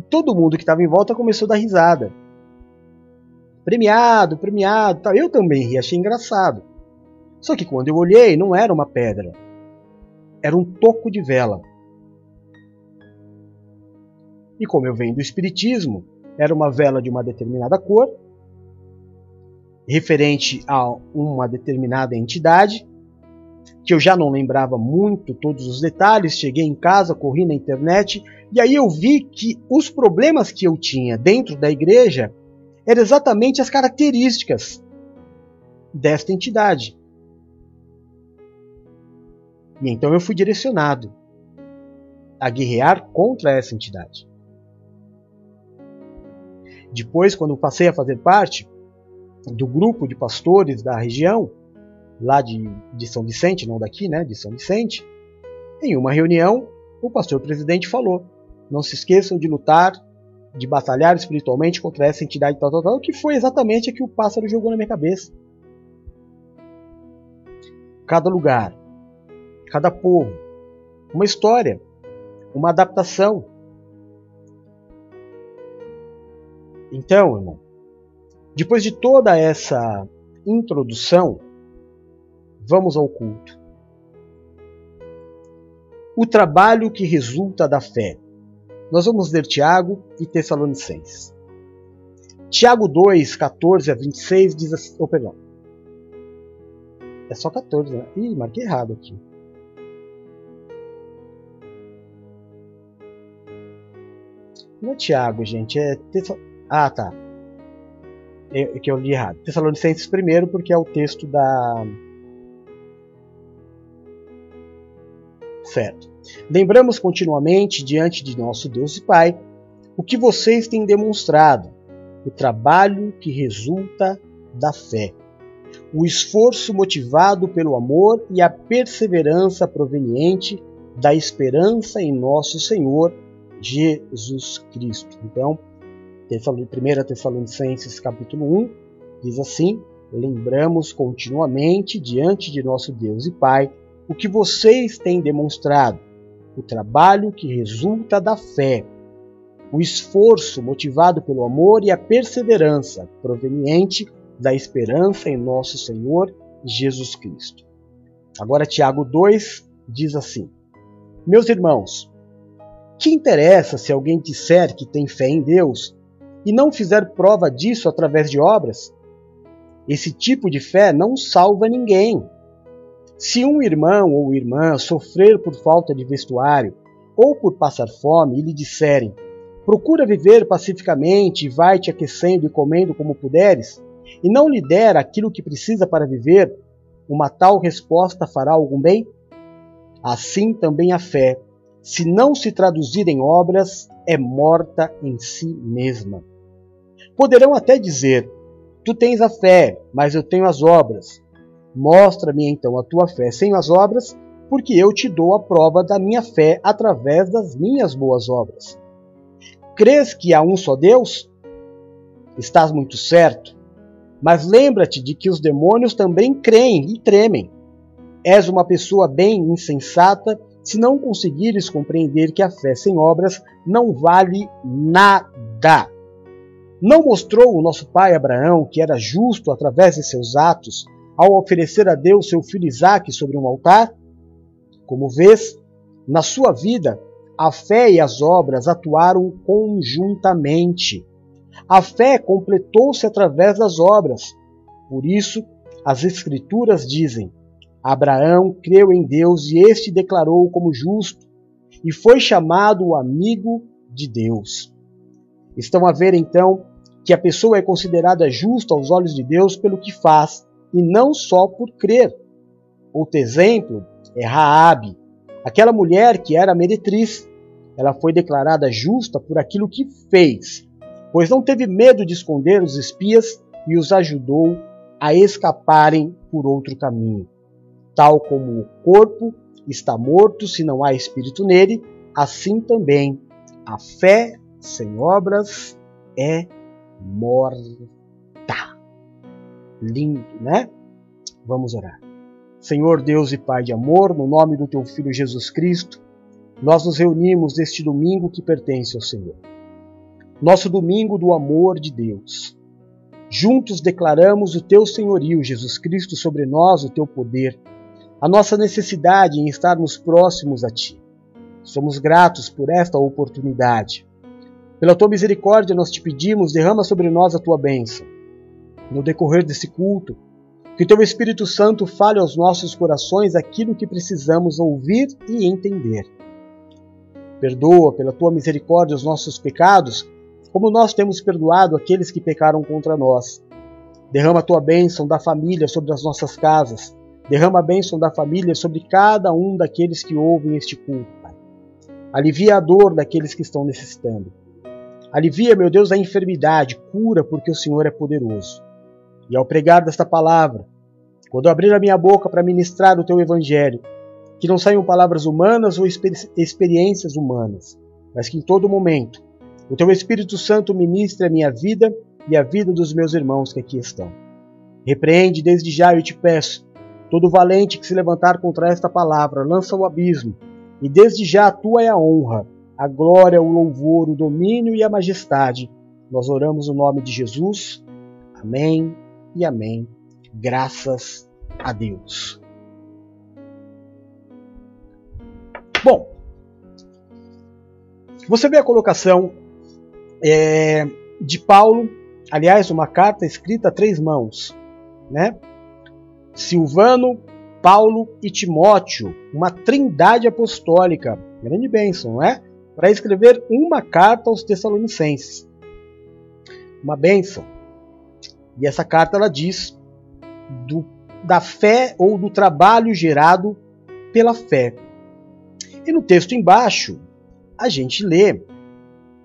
Todo mundo que estava em volta começou a dar risada. Premiado, premiado. Eu também ri, achei engraçado. Só que quando eu olhei, não era uma pedra. Era um toco de vela. E como eu venho do Espiritismo, era uma vela de uma determinada cor referente a uma determinada entidade, que eu já não lembrava muito todos os detalhes. Cheguei em casa, corri na internet e aí eu vi que os problemas que eu tinha dentro da igreja eram exatamente as características desta entidade. E então eu fui direcionado a guerrear contra essa entidade. Depois, quando passei a fazer parte do grupo de pastores da região, lá de, de São Vicente, não daqui, né, de São Vicente, em uma reunião, o pastor presidente falou: não se esqueçam de lutar, de batalhar espiritualmente contra essa entidade tal, tal, tal, que foi exatamente a que o pássaro jogou na minha cabeça. Cada lugar, cada povo, uma história, uma adaptação. Então, irmão, depois de toda essa introdução, vamos ao culto. O trabalho que resulta da fé. Nós vamos ler Tiago e Tessalonicenses. Tiago 2, 14 a 26 diz assim. Oh, perdão. É só 14, né? Ih, marquei errado aqui. Não é Tiago, gente. É Tessa... Ah, tá. É, é que eu li errado. Tessalonicenses primeiro, porque é o texto da. Certo. Lembramos continuamente diante de nosso Deus e Pai o que vocês têm demonstrado, o trabalho que resulta da fé, o esforço motivado pelo amor e a perseverança proveniente da esperança em nosso Senhor Jesus Cristo. Então, 1 Tessalonicenses capítulo 1 diz assim: Lembramos continuamente diante de nosso Deus e Pai o que vocês têm demonstrado, o trabalho que resulta da fé, o esforço motivado pelo amor e a perseverança proveniente da esperança em nosso Senhor Jesus Cristo. Agora, Tiago 2 diz assim: Meus irmãos, que interessa se alguém disser que tem fé em Deus e não fizer prova disso através de obras? Esse tipo de fé não salva ninguém. Se um irmão ou irmã sofrer por falta de vestuário ou por passar fome e lhe disserem: Procura viver pacificamente e vai te aquecendo e comendo como puderes, e não lhe der aquilo que precisa para viver, uma tal resposta fará algum bem? Assim também a fé, se não se traduzir em obras, é morta em si mesma. Poderão até dizer: Tu tens a fé, mas eu tenho as obras. Mostra-me então a tua fé sem as obras, porque eu te dou a prova da minha fé através das minhas boas obras. Crês que há um só Deus? Estás muito certo. Mas lembra-te de que os demônios também creem e tremem. És uma pessoa bem insensata se não conseguires compreender que a fé sem obras não vale nada. Não mostrou o nosso pai Abraão que era justo através de seus atos ao oferecer a Deus seu filho Isaque sobre um altar? Como vês, na sua vida, a fé e as obras atuaram conjuntamente. A fé completou-se através das obras. Por isso, as Escrituras dizem: Abraão creu em Deus e este declarou como justo, e foi chamado o amigo de Deus. Estão a ver então que a pessoa é considerada justa aos olhos de Deus pelo que faz, e não só por crer. Outro exemplo é Raabe, aquela mulher que era meretriz. Ela foi declarada justa por aquilo que fez, pois não teve medo de esconder os espias e os ajudou a escaparem por outro caminho. Tal como o corpo está morto se não há espírito nele, assim também a fé sem obras é morta. Lindo, né? Vamos orar. Senhor Deus e Pai de amor, no nome do teu Filho Jesus Cristo, nós nos reunimos neste domingo que pertence ao Senhor. Nosso domingo do amor de Deus. Juntos declaramos o teu senhorio, Jesus Cristo, sobre nós, o teu poder a nossa necessidade em estarmos próximos a Ti. Somos gratos por esta oportunidade. Pela Tua misericórdia, nós te pedimos, derrama sobre nós a Tua bênção. No decorrer desse culto, Que Teu Espírito Santo fale aos nossos corações aquilo que precisamos ouvir e entender. Perdoa pela Tua misericórdia os nossos pecados, como nós temos perdoado aqueles que pecaram contra nós. Derrama a Tua bênção da família sobre as nossas casas. Derrama a bênção da família sobre cada um daqueles que ouvem este culto, Pai. Alivia a dor daqueles que estão necessitando. Alivia, meu Deus, a enfermidade, cura, porque o Senhor é poderoso. E ao pregar desta palavra, quando eu abrir a minha boca para ministrar o teu evangelho, que não saiam palavras humanas ou experiências humanas, mas que em todo momento o teu Espírito Santo ministre a minha vida e a vida dos meus irmãos que aqui estão. Repreende desde já, eu te peço, todo valente que se levantar contra esta palavra, lança o abismo, e desde já tua é a honra, a glória, o louvor, o domínio e a majestade. Nós oramos no nome de Jesus. Amém e amém. Graças a Deus. Bom, você vê a colocação é, de Paulo, aliás, uma carta escrita a três mãos, né? Silvano, Paulo e Timóteo, uma trindade apostólica, grande bênção, não é? Para escrever uma carta aos Tessalonicenses. Uma bênção. E essa carta ela diz do, da fé ou do trabalho gerado pela fé. E no texto embaixo, a gente lê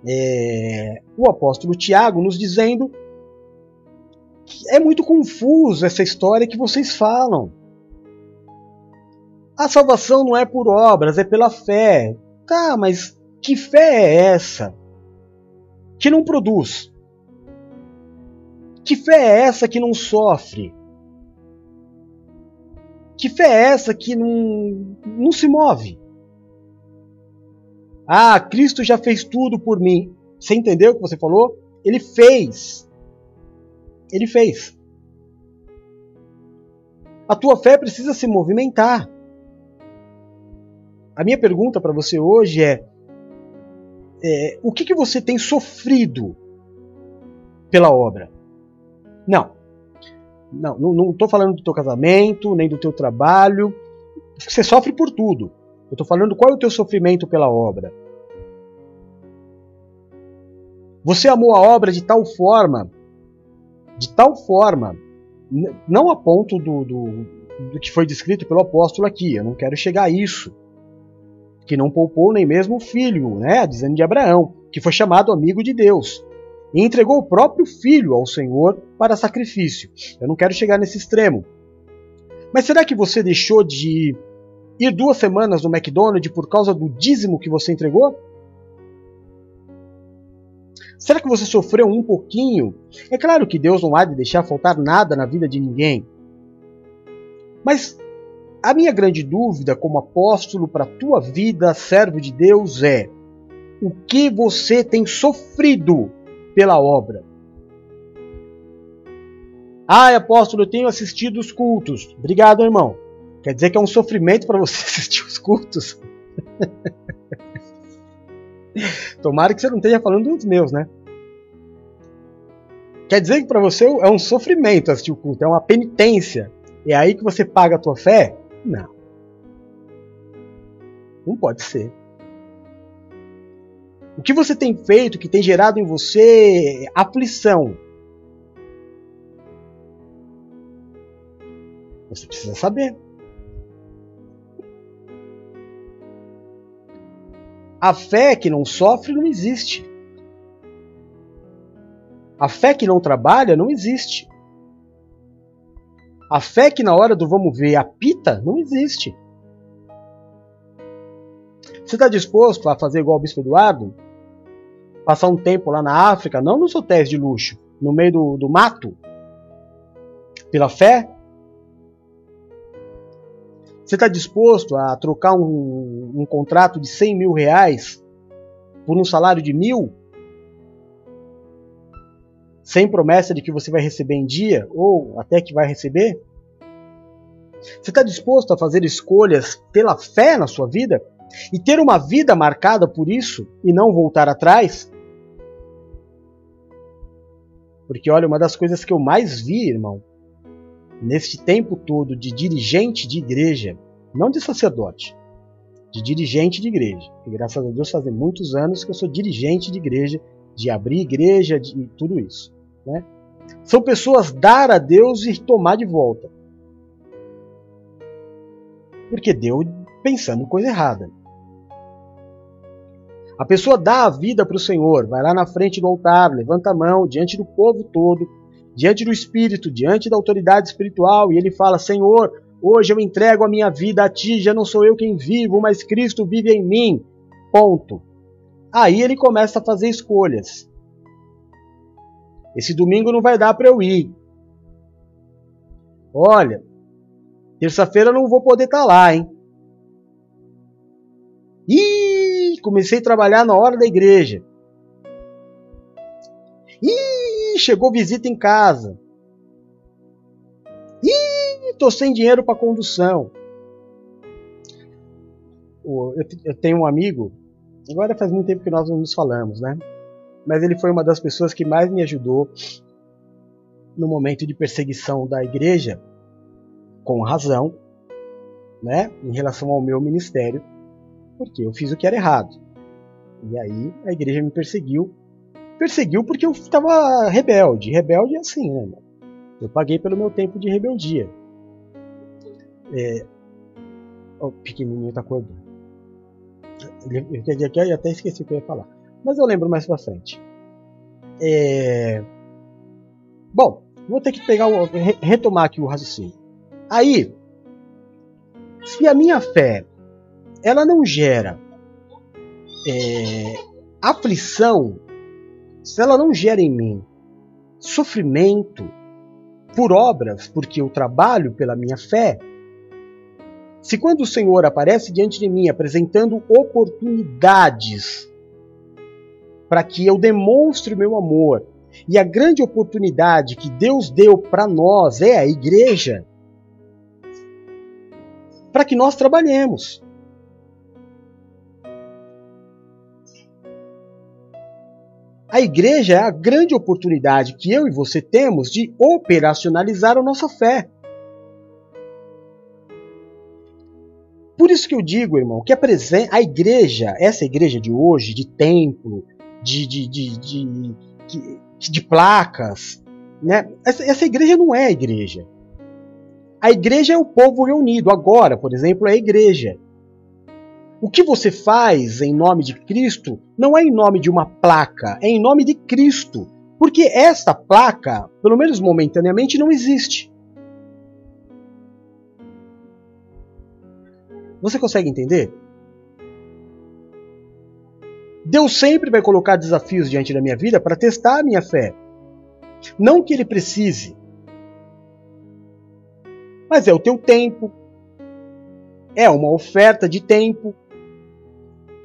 é, o apóstolo Tiago nos dizendo é muito confuso essa história que vocês falam. A salvação não é por obras, é pela fé. Tá, mas que fé é essa? Que não produz, que fé é essa que não sofre? Que fé é essa que não, não se move? Ah, Cristo já fez tudo por mim. Você entendeu o que você falou? Ele fez. Ele fez. A tua fé precisa se movimentar. A minha pergunta para você hoje é, é o que, que você tem sofrido pela obra? Não. Não, não estou falando do teu casamento, nem do teu trabalho. Você sofre por tudo. Eu estou falando qual é o teu sofrimento pela obra. Você amou a obra de tal forma, de tal forma, não a ponto do, do, do que foi descrito pelo apóstolo aqui. Eu não quero chegar a isso. Que não poupou nem mesmo o filho, né, dizendo de Abraão, que foi chamado amigo de Deus e entregou o próprio filho ao Senhor para sacrifício. Eu não quero chegar nesse extremo. Mas será que você deixou de ir duas semanas no McDonald's por causa do dízimo que você entregou? Será que você sofreu um pouquinho? É claro que Deus não há de deixar faltar nada na vida de ninguém. Mas a minha grande dúvida como apóstolo para a tua vida, servo de Deus, é: o que você tem sofrido pela obra. Ah, apóstolo, eu tenho assistido os cultos. Obrigado, irmão. Quer dizer que é um sofrimento para você assistir os cultos? Tomara que você não esteja falando dos meus, né? Quer dizer que para você é um sofrimento assistir o culto, é uma penitência. É aí que você paga a tua fé? Não. Não pode ser. O que você tem feito que tem gerado em você aflição? Você precisa saber. A fé que não sofre não existe. A fé que não trabalha não existe. A fé que na hora do vamos ver apita não existe. Você está disposto a fazer igual o Bispo Eduardo? Passar um tempo lá na África, não nos hotéis de luxo, no meio do, do mato? Pela fé? Você está disposto a trocar um, um contrato de 100 mil reais por um salário de mil? Sem promessa de que você vai receber em dia ou até que vai receber? Você está disposto a fazer escolhas pela fé na sua vida? e ter uma vida marcada por isso e não voltar atrás? Porque olha, uma das coisas que eu mais vi, irmão, neste tempo todo de dirigente de igreja, não de sacerdote, de dirigente de igreja. E graças a Deus fazem muitos anos que eu sou dirigente de igreja, de abrir igreja, de tudo isso. Né? São pessoas dar a Deus e tomar de volta. Porque deu pensando coisa errada. A pessoa dá a vida para o Senhor, vai lá na frente do altar, levanta a mão diante do povo todo, diante do Espírito, diante da autoridade espiritual, e ele fala: Senhor, hoje eu entrego a minha vida a ti, já não sou eu quem vivo, mas Cristo vive em mim. Ponto. Aí ele começa a fazer escolhas. Esse domingo não vai dar para eu ir. Olha, terça-feira não vou poder estar tá lá, hein? Ih, comecei a trabalhar na hora da igreja. Chegou visita em casa. Ih, tô sem dinheiro para condução. Eu tenho um amigo, agora faz muito tempo que nós não nos falamos, né? Mas ele foi uma das pessoas que mais me ajudou no momento de perseguição da igreja, com razão, né, em relação ao meu ministério porque eu fiz o que era errado. E aí a igreja me perseguiu. Perseguiu porque eu estava rebelde. Rebelde é assim, né? Eu paguei pelo meu tempo de rebeldia. É... O pequenininho está acordando. Eu até esqueci o que eu ia falar. Mas eu lembro mais pra frente. É... Bom, vou ter que pegar o... retomar aqui o raciocínio. Aí, se a minha fé ela não gera é, aflição, se ela não gera em mim sofrimento por obras, porque eu trabalho pela minha fé, se quando o Senhor aparece diante de mim apresentando oportunidades para que eu demonstre meu amor, e a grande oportunidade que Deus deu para nós é a igreja, para que nós trabalhemos. A igreja é a grande oportunidade que eu e você temos de operacionalizar a nossa fé. Por isso que eu digo, irmão, que a, a igreja, essa igreja de hoje, de templo, de, de, de, de, de placas, né? Essa, essa igreja não é a igreja. A igreja é o povo reunido. Agora, por exemplo, é a igreja. O que você faz em nome de Cristo não é em nome de uma placa, é em nome de Cristo. Porque esta placa, pelo menos momentaneamente, não existe. Você consegue entender? Deus sempre vai colocar desafios diante da minha vida para testar a minha fé. Não que ele precise, mas é o teu tempo, é uma oferta de tempo,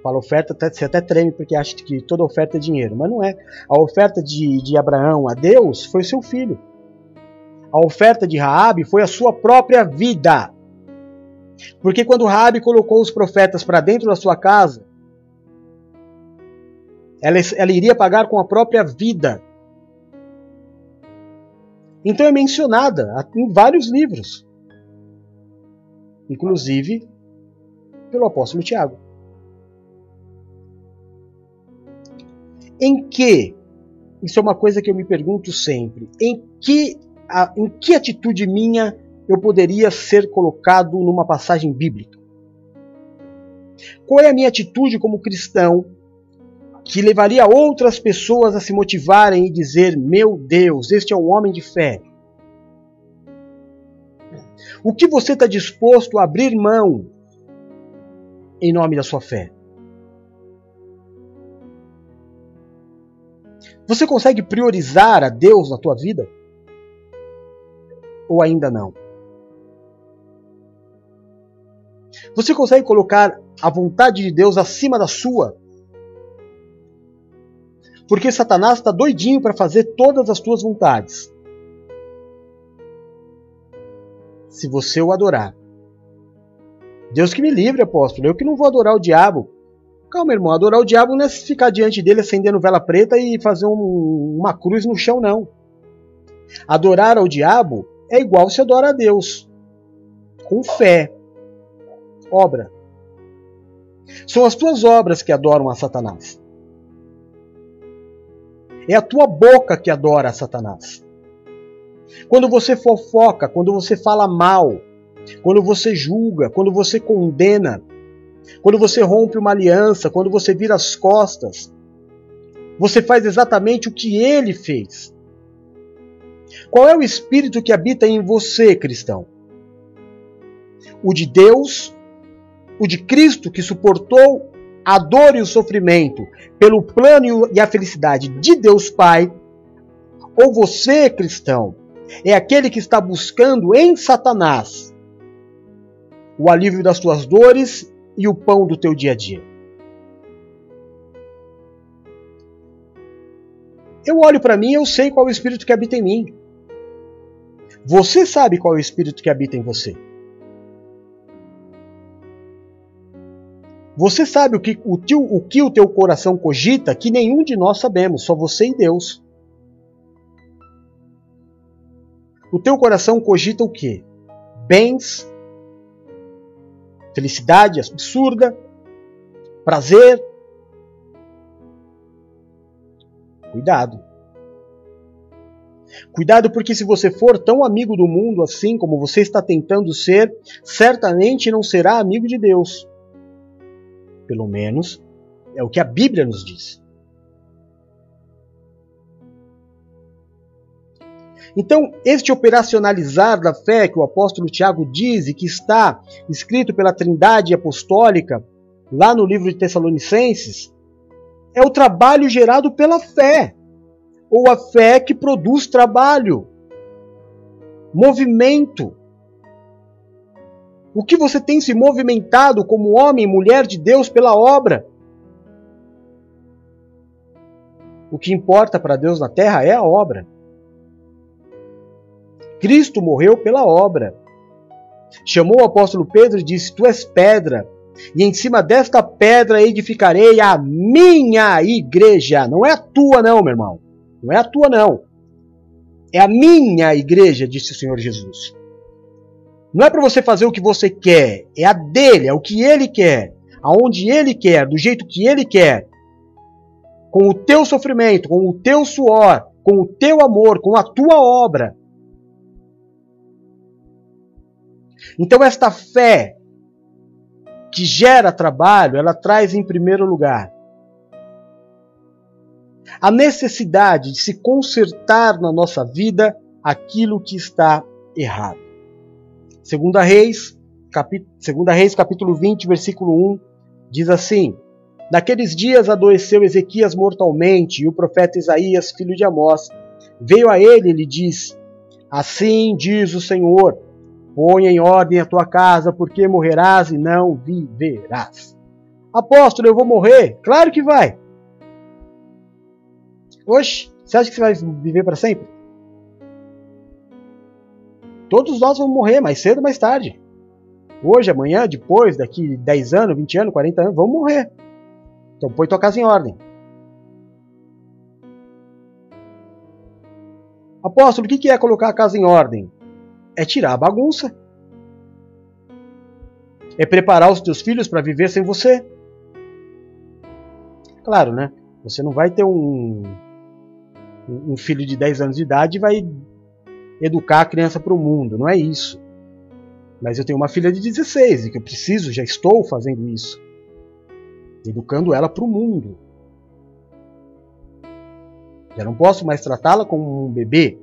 fala oferta, até, você até treme porque acha que toda oferta é dinheiro, mas não é. A oferta de, de Abraão a Deus foi seu filho. A oferta de Raabe foi a sua própria vida. Porque quando Raabe colocou os profetas para dentro da sua casa, ela, ela iria pagar com a própria vida. Então é mencionada em vários livros, inclusive pelo apóstolo Tiago. Em que, isso é uma coisa que eu me pergunto sempre, em que, a, em que atitude minha eu poderia ser colocado numa passagem bíblica? Qual é a minha atitude como cristão que levaria outras pessoas a se motivarem e dizer: Meu Deus, este é um homem de fé? O que você está disposto a abrir mão em nome da sua fé? Você consegue priorizar a Deus na tua vida? Ou ainda não? Você consegue colocar a vontade de Deus acima da sua? Porque Satanás está doidinho para fazer todas as tuas vontades. Se você o adorar. Deus que me livre, apóstolo. Eu que não vou adorar o diabo. Calma, irmão. Adorar o diabo não é ficar diante dele acendendo vela preta e fazer um, uma cruz no chão, não. Adorar ao diabo é igual se adora a Deus. Com fé. Obra. São as tuas obras que adoram a Satanás. É a tua boca que adora a Satanás. Quando você fofoca, quando você fala mal, quando você julga, quando você condena, quando você rompe uma aliança, quando você vira as costas, você faz exatamente o que ele fez. Qual é o espírito que habita em você, cristão? O de Deus, o de Cristo que suportou a dor e o sofrimento pelo plano e a felicidade de Deus Pai? Ou você, cristão, é aquele que está buscando em Satanás o alívio das tuas dores e o pão do teu dia a dia? Eu olho para mim e eu sei qual é o espírito que habita em mim. Você sabe qual é o espírito que habita em você. Você sabe o que o, teu, o que o teu coração cogita que nenhum de nós sabemos, só você e Deus. O teu coração cogita o quê? Bens, felicidade absurda, prazer. Cuidado. Cuidado, porque se você for tão amigo do mundo assim como você está tentando ser, certamente não será amigo de Deus. Pelo menos é o que a Bíblia nos diz. Então, este operacionalizar da fé que o apóstolo Tiago diz e que está escrito pela Trindade Apostólica, lá no livro de Tessalonicenses, é o trabalho gerado pela fé, ou a fé que produz trabalho, movimento. O que você tem se movimentado como homem e mulher de Deus pela obra? O que importa para Deus na terra é a obra. Cristo morreu pela obra. Chamou o apóstolo Pedro e disse: Tu és pedra, e em cima desta pedra edificarei a minha igreja. Não é a tua, não, meu irmão. Não é a tua, não. É a minha igreja, disse o Senhor Jesus. Não é para você fazer o que você quer, é a dele, é o que ele quer, aonde ele quer, do jeito que ele quer. Com o teu sofrimento, com o teu suor, com o teu amor, com a tua obra. Então, esta fé que gera trabalho, ela traz em primeiro lugar a necessidade de se consertar na nossa vida aquilo que está errado. Segunda Reis, capi... Segunda Reis capítulo 20, versículo 1, diz assim: Naqueles dias adoeceu Ezequias mortalmente, e o profeta Isaías, filho de Amós, veio a ele e lhe disse: Assim diz o Senhor: Põe em ordem a tua casa, porque morrerás e não viverás. Apóstolo, eu vou morrer? Claro que vai. Oxe, você acha que você vai viver para sempre? Todos nós vamos morrer, mais cedo ou mais tarde. Hoje, amanhã, depois, daqui 10 anos, 20 anos, 40 anos, vamos morrer. Então põe tua casa em ordem. Apóstolo, o que é colocar a casa em ordem? É tirar a bagunça. É preparar os teus filhos para viver sem você. Claro, né? Você não vai ter um, um filho de 10 anos de idade e vai educar a criança para o mundo, não é isso. Mas eu tenho uma filha de 16 e que eu preciso, já estou fazendo isso. Educando ela para o mundo. Já não posso mais tratá-la como um bebê.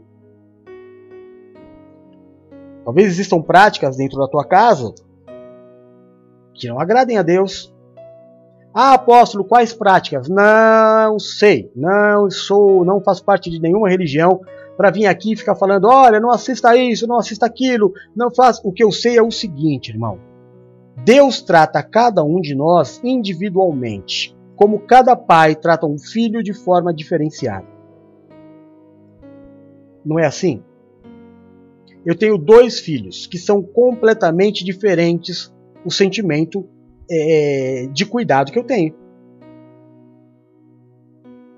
Talvez existam práticas dentro da tua casa que não agradem a Deus. Ah, apóstolo, quais práticas? Não sei, não sou, não faço parte de nenhuma religião para vir aqui e ficar falando, olha, não assista isso, não assista aquilo, não faz. O que eu sei é o seguinte, irmão. Deus trata cada um de nós individualmente, como cada pai trata um filho de forma diferenciada. Não é assim? Eu tenho dois filhos que são completamente diferentes o sentimento é, de cuidado que eu tenho.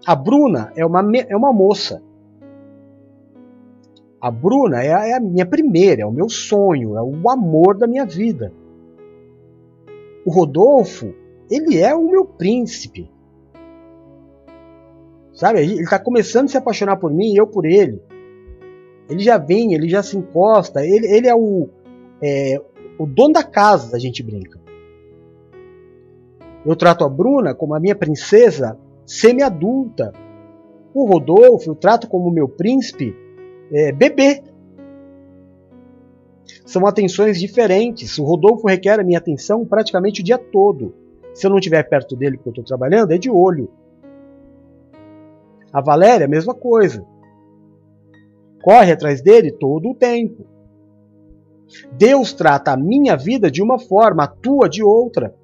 A Bruna é uma, é uma moça. A Bruna é a, é a minha primeira, é o meu sonho, é o amor da minha vida. O Rodolfo, ele é o meu príncipe. Sabe? Ele está começando a se apaixonar por mim e eu por ele. Ele já vem, ele já se encosta, ele, ele é, o, é o dono da casa, a gente brinca. Eu trato a Bruna como a minha princesa semi-adulta. O Rodolfo eu trato como meu príncipe é, bebê. São atenções diferentes. O Rodolfo requer a minha atenção praticamente o dia todo. Se eu não estiver perto dele porque eu estou trabalhando, é de olho. A Valéria, a mesma coisa. Corre atrás dele todo o tempo. Deus trata a minha vida de uma forma, a tua de outra.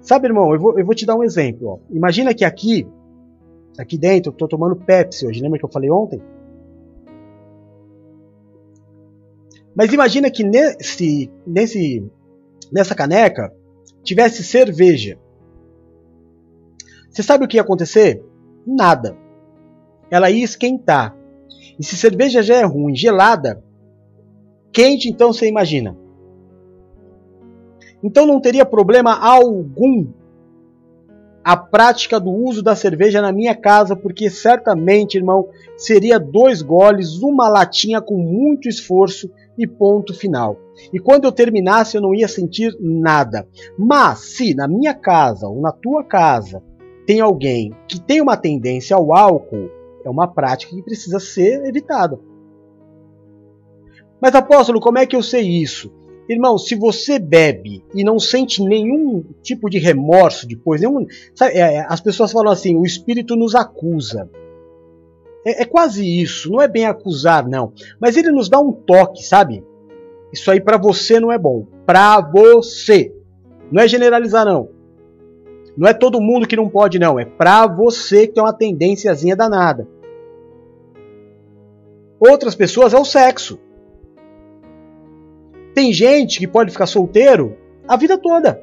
Sabe, irmão, eu vou, eu vou te dar um exemplo. Ó. Imagina que aqui, aqui dentro, eu estou tomando Pepsi hoje. Lembra que eu falei ontem? Mas imagina que nesse, nesse, nessa caneca tivesse cerveja. Você sabe o que ia acontecer? Nada ela ia esquentar. E se cerveja já é ruim, gelada, quente então você imagina. Então não teria problema algum a prática do uso da cerveja na minha casa, porque certamente, irmão, seria dois goles, uma latinha com muito esforço e ponto final. E quando eu terminasse, eu não ia sentir nada. Mas se na minha casa ou na tua casa tem alguém que tem uma tendência ao álcool, é uma prática que precisa ser evitada. Mas apóstolo, como é que eu sei isso? Irmão, se você bebe e não sente nenhum tipo de remorso depois, nenhum, sabe, é, é, as pessoas falam assim: o espírito nos acusa. É, é, quase isso, não é bem acusar, não. Mas ele nos dá um toque, sabe? Isso aí para você não é bom. Para você. Não é generalizar, não. Não é todo mundo que não pode, não. É pra você que tem uma tendênciazinha danada. Outras pessoas é o sexo. Tem gente que pode ficar solteiro a vida toda.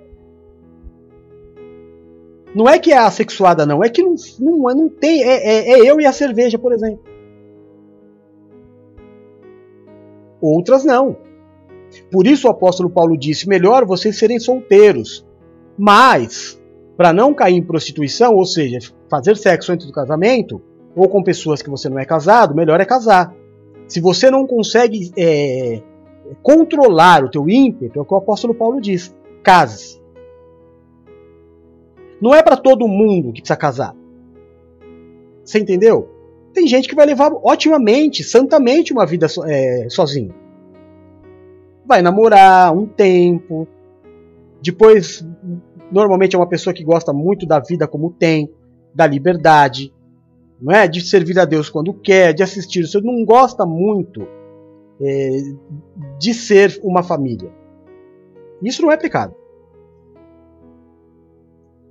Não é que é assexuada, não. É que não, não, não tem. É, é, é eu e a cerveja, por exemplo. Outras não. Por isso o apóstolo Paulo disse: melhor vocês serem solteiros. Mas para não cair em prostituição, ou seja, fazer sexo antes do casamento, ou com pessoas que você não é casado, melhor é casar. Se você não consegue é, controlar o teu ímpeto, é o que o apóstolo Paulo diz, case-se. Não é para todo mundo que precisa casar. Você entendeu? Tem gente que vai levar otimamente, santamente, uma vida é, sozinho. Vai namorar um tempo, depois Normalmente é uma pessoa que gosta muito da vida como tem, da liberdade, não é? De servir a Deus quando quer, de assistir. Você não gosta muito é, de ser uma família. Isso não é pecado.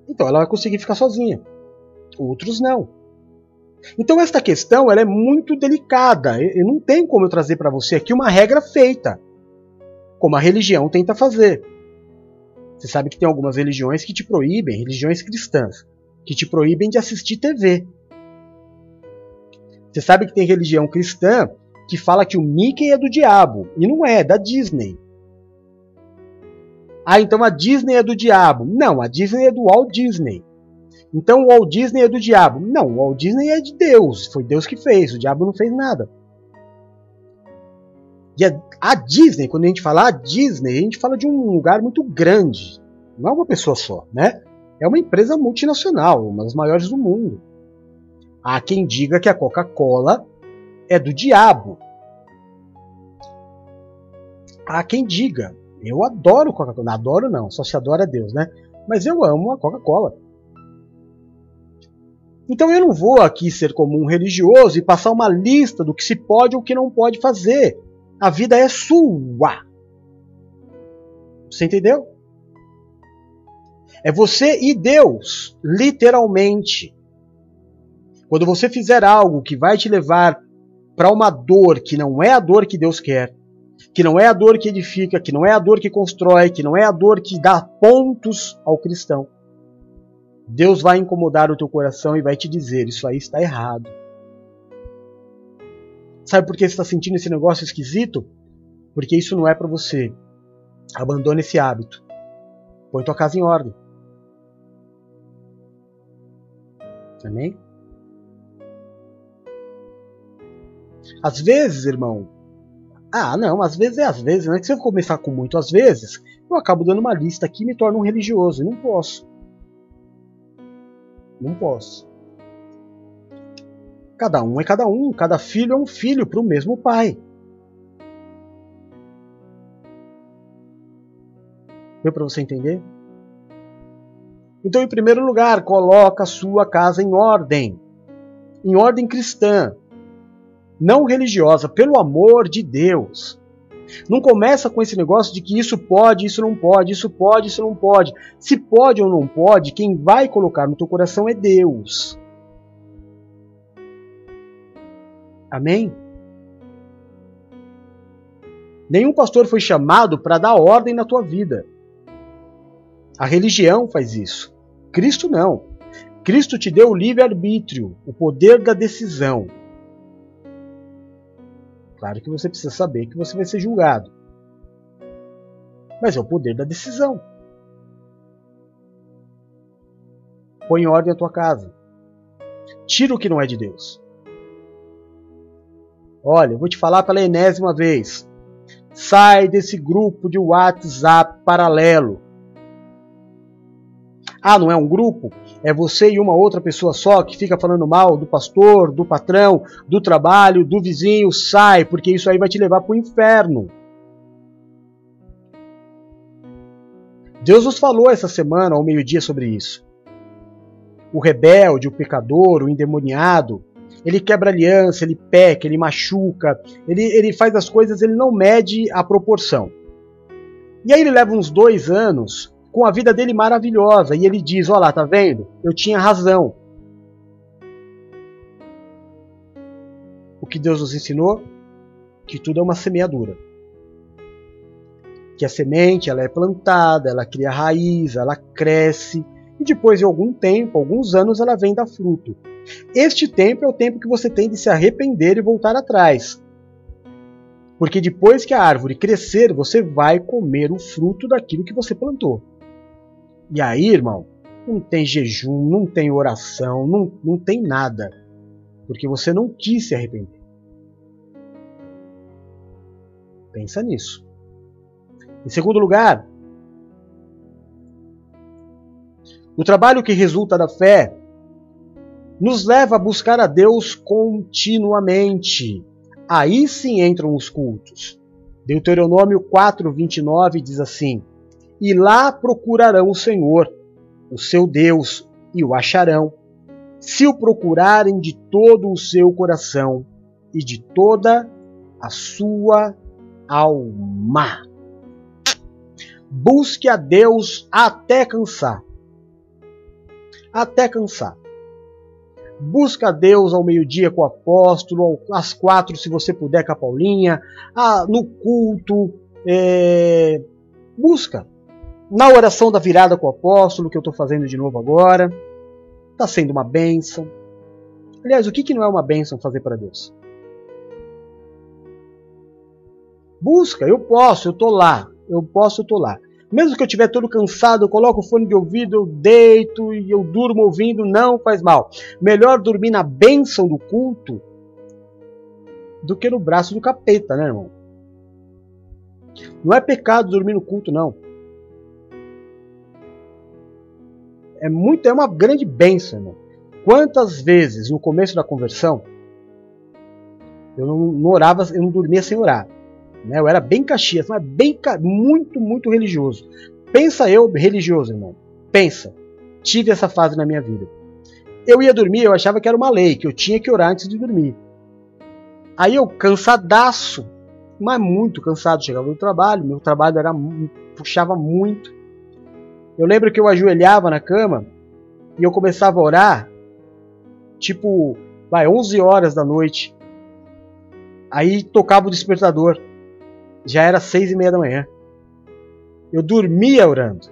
Então ela vai conseguir ficar sozinha. Outros não. Então esta questão ela é muito delicada. Eu não tenho como eu trazer para você aqui uma regra feita, como a religião tenta fazer. Você sabe que tem algumas religiões que te proíbem, religiões cristãs, que te proíbem de assistir TV. Você sabe que tem religião cristã que fala que o Mickey é do diabo, e não é, é da Disney. Ah, então a Disney é do diabo. Não, a Disney é do Walt Disney. Então o Walt Disney é do diabo. Não, o Walt Disney é de Deus. Foi Deus que fez, o diabo não fez nada. E a, a, Disney, quando a gente fala a Disney, a gente fala de um lugar muito grande. Não é uma pessoa só, né? É uma empresa multinacional, uma das maiores do mundo. Há quem diga que a Coca-Cola é do diabo. Há quem diga. Eu adoro Coca-Cola. Adoro não, só se adora Deus, né? Mas eu amo a Coca-Cola. Então eu não vou aqui ser como um religioso e passar uma lista do que se pode ou que não pode fazer. A vida é sua. Você entendeu? É você e Deus, literalmente. Quando você fizer algo que vai te levar para uma dor que não é a dor que Deus quer, que não é a dor que edifica, que não é a dor que constrói, que não é a dor que dá pontos ao cristão, Deus vai incomodar o teu coração e vai te dizer: Isso aí está errado. Sabe por que você está sentindo esse negócio esquisito? Porque isso não é para você. Abandone esse hábito. Põe tua casa em ordem. Amém? Às vezes, irmão. Ah, não, às vezes é às vezes. Não é que se eu começar com muito às vezes, eu acabo dando uma lista aqui e me torno um religioso. E não posso. Não posso. Cada um é cada um, cada filho é um filho para o mesmo pai. Deu para você entender? Então, em primeiro lugar, coloca a sua casa em ordem. Em ordem cristã, não religiosa, pelo amor de Deus. Não começa com esse negócio de que isso pode, isso não pode, isso pode, isso não pode. Se pode ou não pode, quem vai colocar no teu coração é Deus. Amém? Nenhum pastor foi chamado para dar ordem na tua vida. A religião faz isso. Cristo não. Cristo te deu o livre-arbítrio, o poder da decisão. Claro que você precisa saber que você vai ser julgado. Mas é o poder da decisão. Põe em ordem a tua casa. Tira o que não é de Deus. Olha, eu vou te falar pela enésima vez. Sai desse grupo de WhatsApp paralelo. Ah, não é um grupo? É você e uma outra pessoa só que fica falando mal do pastor, do patrão, do trabalho, do vizinho. Sai, porque isso aí vai te levar para o inferno. Deus nos falou essa semana, ao meio-dia, sobre isso. O rebelde, o pecador, o endemoniado, ele quebra aliança, ele peca, ele machuca, ele, ele faz as coisas, ele não mede a proporção. E aí ele leva uns dois anos com a vida dele maravilhosa e ele diz: Olha lá, tá vendo? Eu tinha razão. O que Deus nos ensinou? Que tudo é uma semeadura. Que a semente ela é plantada, ela cria raiz, ela cresce e depois de algum tempo, alguns anos, ela vem dar fruto. Este tempo é o tempo que você tem de se arrepender e voltar atrás. Porque depois que a árvore crescer, você vai comer o fruto daquilo que você plantou. E aí, irmão, não tem jejum, não tem oração, não, não tem nada. Porque você não quis se arrepender. Pensa nisso. Em segundo lugar, o trabalho que resulta da fé nos leva a buscar a Deus continuamente. Aí sim entram os cultos. Deuteronômio 4, 29 diz assim: E lá procurarão o Senhor, o seu Deus, e o acharão, se o procurarem de todo o seu coração e de toda a sua alma. Busque a Deus até cansar. Até cansar. Busca Deus ao meio-dia com o apóstolo, às quatro, se você puder, com a Paulinha, no culto. É... Busca. Na oração da virada com o apóstolo, que eu estou fazendo de novo agora. Está sendo uma bênção. Aliás, o que, que não é uma bênção fazer para Deus? Busca, eu posso, eu estou lá. Eu posso, eu estou lá. Mesmo que eu estiver todo cansado, eu coloco o fone de ouvido, eu deito e eu durmo ouvindo, não faz mal. Melhor dormir na bênção do culto do que no braço do capeta, né, irmão? Não é pecado dormir no culto, não. É muito, é uma grande bênção, irmão. Quantas vezes no começo da conversão eu não, não orava, eu não dormia sem orar. Né? Eu era bem caxias, mas bem muito, muito religioso. Pensa eu religioso, irmão. Pensa. Tive essa fase na minha vida. Eu ia dormir, eu achava que era uma lei, que eu tinha que orar antes de dormir. Aí eu, cansadaço, mas muito cansado, chegava do trabalho, meu trabalho era puxava muito. Eu lembro que eu ajoelhava na cama e eu começava a orar, tipo, vai, 11 horas da noite. Aí tocava o despertador já era seis e meia da manhã. Eu dormia orando.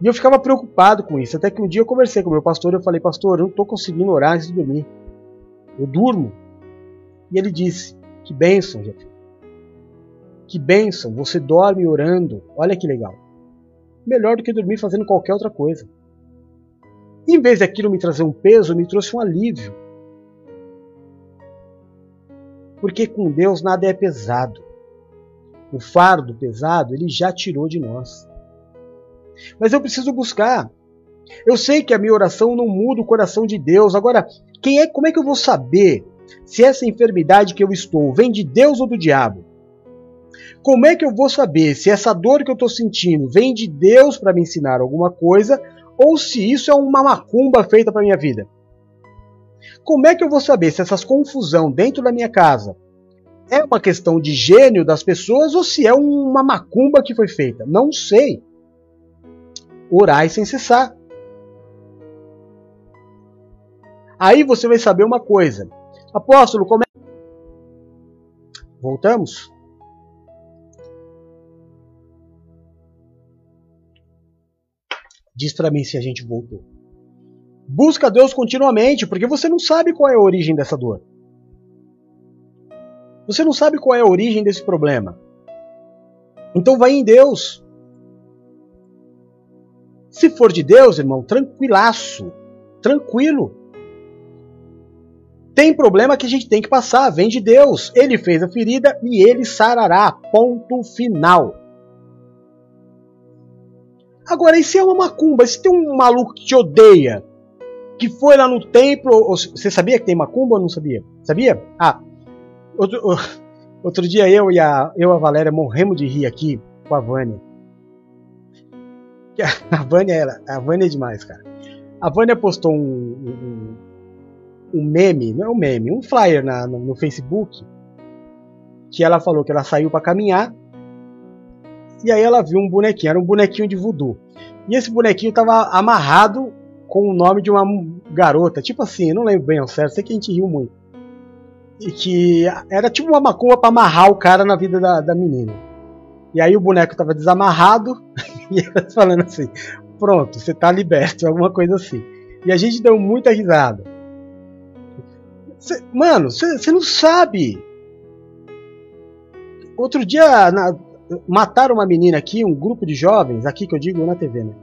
E eu ficava preocupado com isso. Até que um dia eu conversei com o meu pastor e eu falei, pastor, eu não estou conseguindo orar antes de dormir. Eu durmo. E ele disse: Que bênção, Jefferson. Que bênção, você dorme orando. Olha que legal. Melhor do que dormir fazendo qualquer outra coisa. Em vez daquilo me trazer um peso, me trouxe um alívio. Porque com Deus nada é pesado. O fardo pesado ele já tirou de nós. Mas eu preciso buscar. Eu sei que a minha oração não muda o coração de Deus. Agora, quem é, como é que eu vou saber se essa enfermidade que eu estou vem de Deus ou do diabo? Como é que eu vou saber se essa dor que eu estou sentindo vem de Deus para me ensinar alguma coisa ou se isso é uma macumba feita para minha vida? Como é que eu vou saber se essas confusão dentro da minha casa é uma questão de gênio das pessoas ou se é uma macumba que foi feita? Não sei. Orai sem cessar. Aí você vai saber uma coisa. Apóstolo, como é. Voltamos? Diz para mim se a gente voltou. Busca Deus continuamente, porque você não sabe qual é a origem dessa dor. Você não sabe qual é a origem desse problema. Então vai em Deus. Se for de Deus, irmão, tranquilaço, tranquilo. Tem problema que a gente tem que passar, vem de Deus. Ele fez a ferida e ele sarará. Ponto final. Agora, e se é uma macumba? Se tem um maluco que te odeia, que foi lá no templo. Você sabia que tem macumba ou não sabia? Sabia? Ah, outro, outro dia eu e a, eu e a Valéria morremos de rir aqui com a Vânia. A Vânia, ela, a Vânia é demais, cara. A Vânia postou um, um, um meme, não é um meme, um flyer na, no, no Facebook que ela falou que ela saiu para caminhar e aí ela viu um bonequinho, era um bonequinho de voodoo. E esse bonequinho estava amarrado com o nome de uma garota, tipo assim, não lembro bem ao certo, sei que a gente riu muito. E que era tipo uma macumba para amarrar o cara na vida da, da menina. E aí o boneco estava desamarrado e ela falando assim: pronto, você está liberto, alguma coisa assim. E a gente deu muita risada. Cê, mano, você não sabe. Outro dia na, mataram uma menina aqui, um grupo de jovens, aqui que eu digo na TV, né?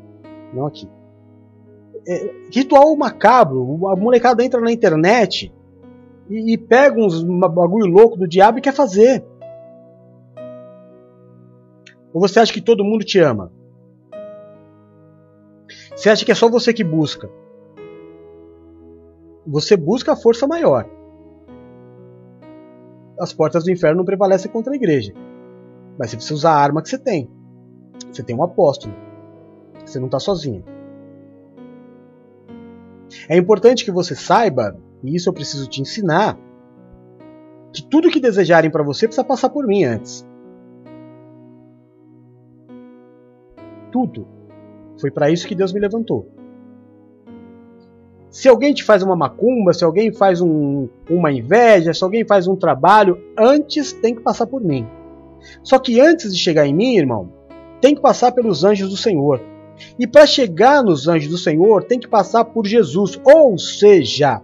Não aqui é, ritual macabro. A molecada entra na internet e, e pega uns bagulho louco do diabo e quer fazer. Ou você acha que todo mundo te ama? Você acha que é só você que busca? Você busca a força maior. As portas do inferno não prevalecem contra a igreja. Mas você precisa usar a arma que você tem. Você tem um apóstolo. Você não está sozinho. É importante que você saiba, e isso eu preciso te ensinar, que tudo que desejarem para você precisa passar por mim antes. Tudo. Foi para isso que Deus me levantou. Se alguém te faz uma macumba, se alguém faz um, uma inveja, se alguém faz um trabalho, antes tem que passar por mim. Só que antes de chegar em mim, irmão, tem que passar pelos anjos do Senhor. E para chegar nos anjos do Senhor, tem que passar por Jesus. Ou seja,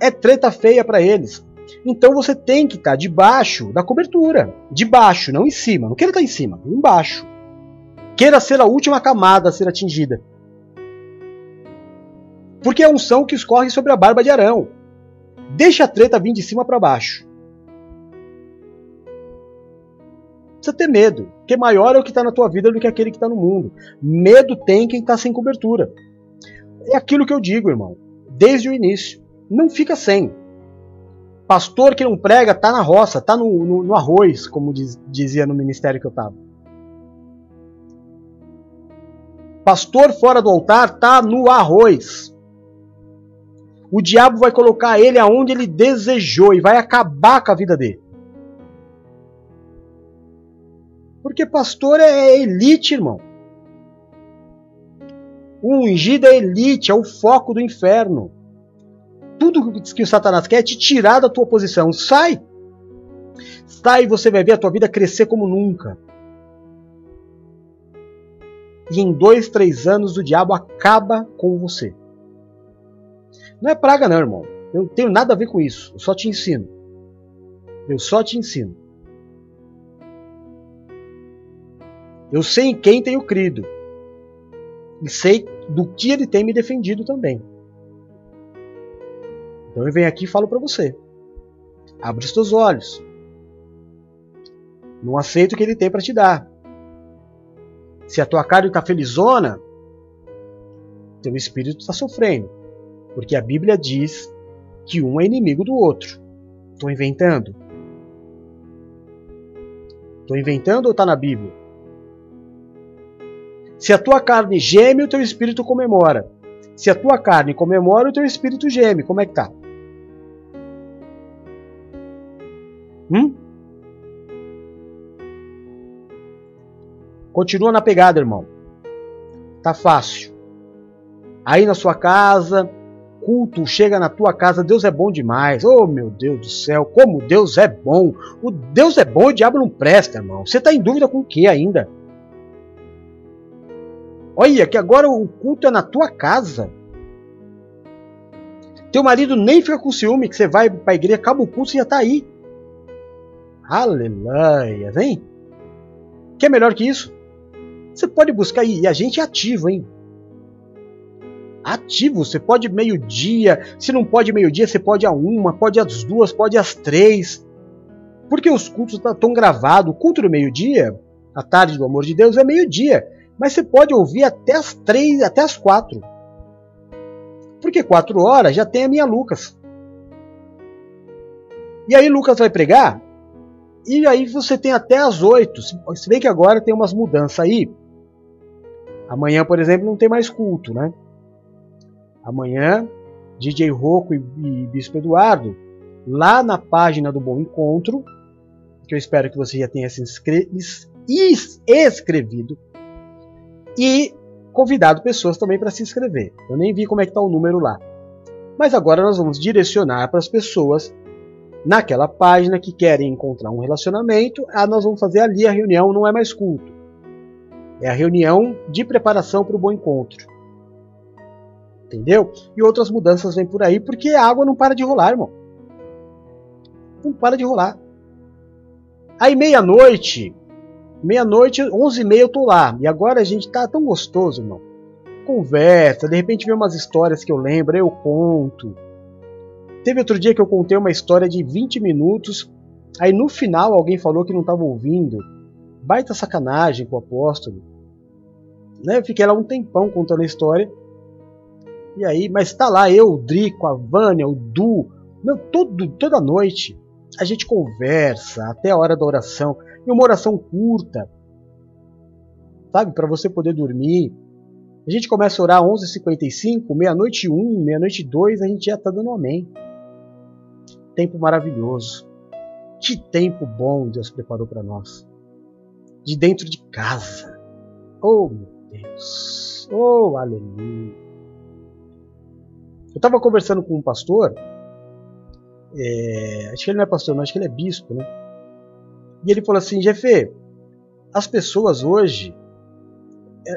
é treta feia para eles. Então você tem que estar tá debaixo da cobertura. Debaixo, não em cima. Não queira estar tá em cima, embaixo. Queira ser a última camada a ser atingida. Porque é a unção que escorre sobre a barba de Arão. Deixa a treta vir de cima para baixo. Precisa ter medo, porque maior é o que está na tua vida do que aquele que está no mundo. Medo tem quem está sem cobertura. É aquilo que eu digo, irmão, desde o início. Não fica sem. Pastor que não prega está na roça, está no, no, no, arroz, como diz, dizia no ministério que eu estava. Pastor fora do altar está no arroz. O diabo vai colocar ele aonde ele desejou e vai acabar com a vida dele. Porque pastor é elite, irmão. O ungido é elite, é o foco do inferno. Tudo que o Satanás quer é te tirar da tua posição. Sai! Sai e você vai ver a tua vida crescer como nunca. E em dois, três anos o diabo acaba com você. Não é praga, não, irmão. Eu não tenho nada a ver com isso. Eu só te ensino. Eu só te ensino. Eu sei em quem tenho crido. E sei do que ele tem me defendido também. Então eu venho aqui e falo para você. Abre os teus olhos. Não aceita o que ele tem para te dar. Se a tua carne está felizona, teu espírito está sofrendo. Porque a Bíblia diz que um é inimigo do outro. Estou inventando? Estou inventando ou está na Bíblia? Se a tua carne geme, o teu espírito comemora. Se a tua carne comemora, o teu espírito geme. Como é que tá? Hum? Continua na pegada, irmão. Tá fácil. Aí na sua casa, culto chega na tua casa, Deus é bom demais. Oh, meu Deus do céu, como Deus é bom. O Deus é bom o diabo não presta, irmão. Você está em dúvida com o que ainda? Olha, que agora o culto é na tua casa. Teu marido nem fica com ciúme que você vai para a igreja, acaba o culto e já está aí. Aleluia, vem. Que é melhor que isso? Você pode buscar e a gente é ativo, hein? Ativo, você pode meio-dia, se não pode meio-dia, você pode a uma, pode às duas, pode às três. Porque os cultos estão tá gravados. O culto do meio-dia, a tarde do amor de Deus, é meio-dia. Mas você pode ouvir até as três, até as quatro. Porque quatro horas já tem a minha Lucas. E aí Lucas vai pregar e aí você tem até as 8. Se bem que agora tem umas mudanças aí. Amanhã, por exemplo, não tem mais culto, né? Amanhã, DJ Rocco e, e Bispo Eduardo, lá na página do Bom Encontro, que eu espero que você já tenha se inscrevido, e convidado pessoas também para se inscrever. Eu nem vi como é que está o número lá. Mas agora nós vamos direcionar para as pessoas naquela página que querem encontrar um relacionamento, ah, nós vamos fazer ali a reunião, não é mais culto. É a reunião de preparação para o bom encontro. Entendeu? E outras mudanças vêm por aí, porque a água não para de rolar, irmão. Não para de rolar. Aí meia-noite, meia-noite, onze e meia eu tô lá. E agora a gente tá tão gostoso, irmão. Conversa, de repente vem umas histórias que eu lembro, eu conto Teve outro dia que eu contei uma história de 20 minutos, aí no final alguém falou que não estava ouvindo. Baita sacanagem com o apóstolo. Né? Eu fiquei lá um tempão contando a história. E aí, mas tá lá eu, o Drico, a Vânia, o Du, meu, todo, toda noite a gente conversa até a hora da oração. E uma oração curta, sabe, para você poder dormir. A gente começa a orar 11h55, meia-noite 1, meia-noite 2, a gente já está dando amém tempo maravilhoso. Que tempo bom Deus preparou para nós. De dentro de casa. Oh, meu Deus. Oh, aleluia. Eu estava conversando com um pastor. É, acho que ele não é pastor, não, acho que ele é bispo, né? E ele falou assim: Jefe, as pessoas hoje,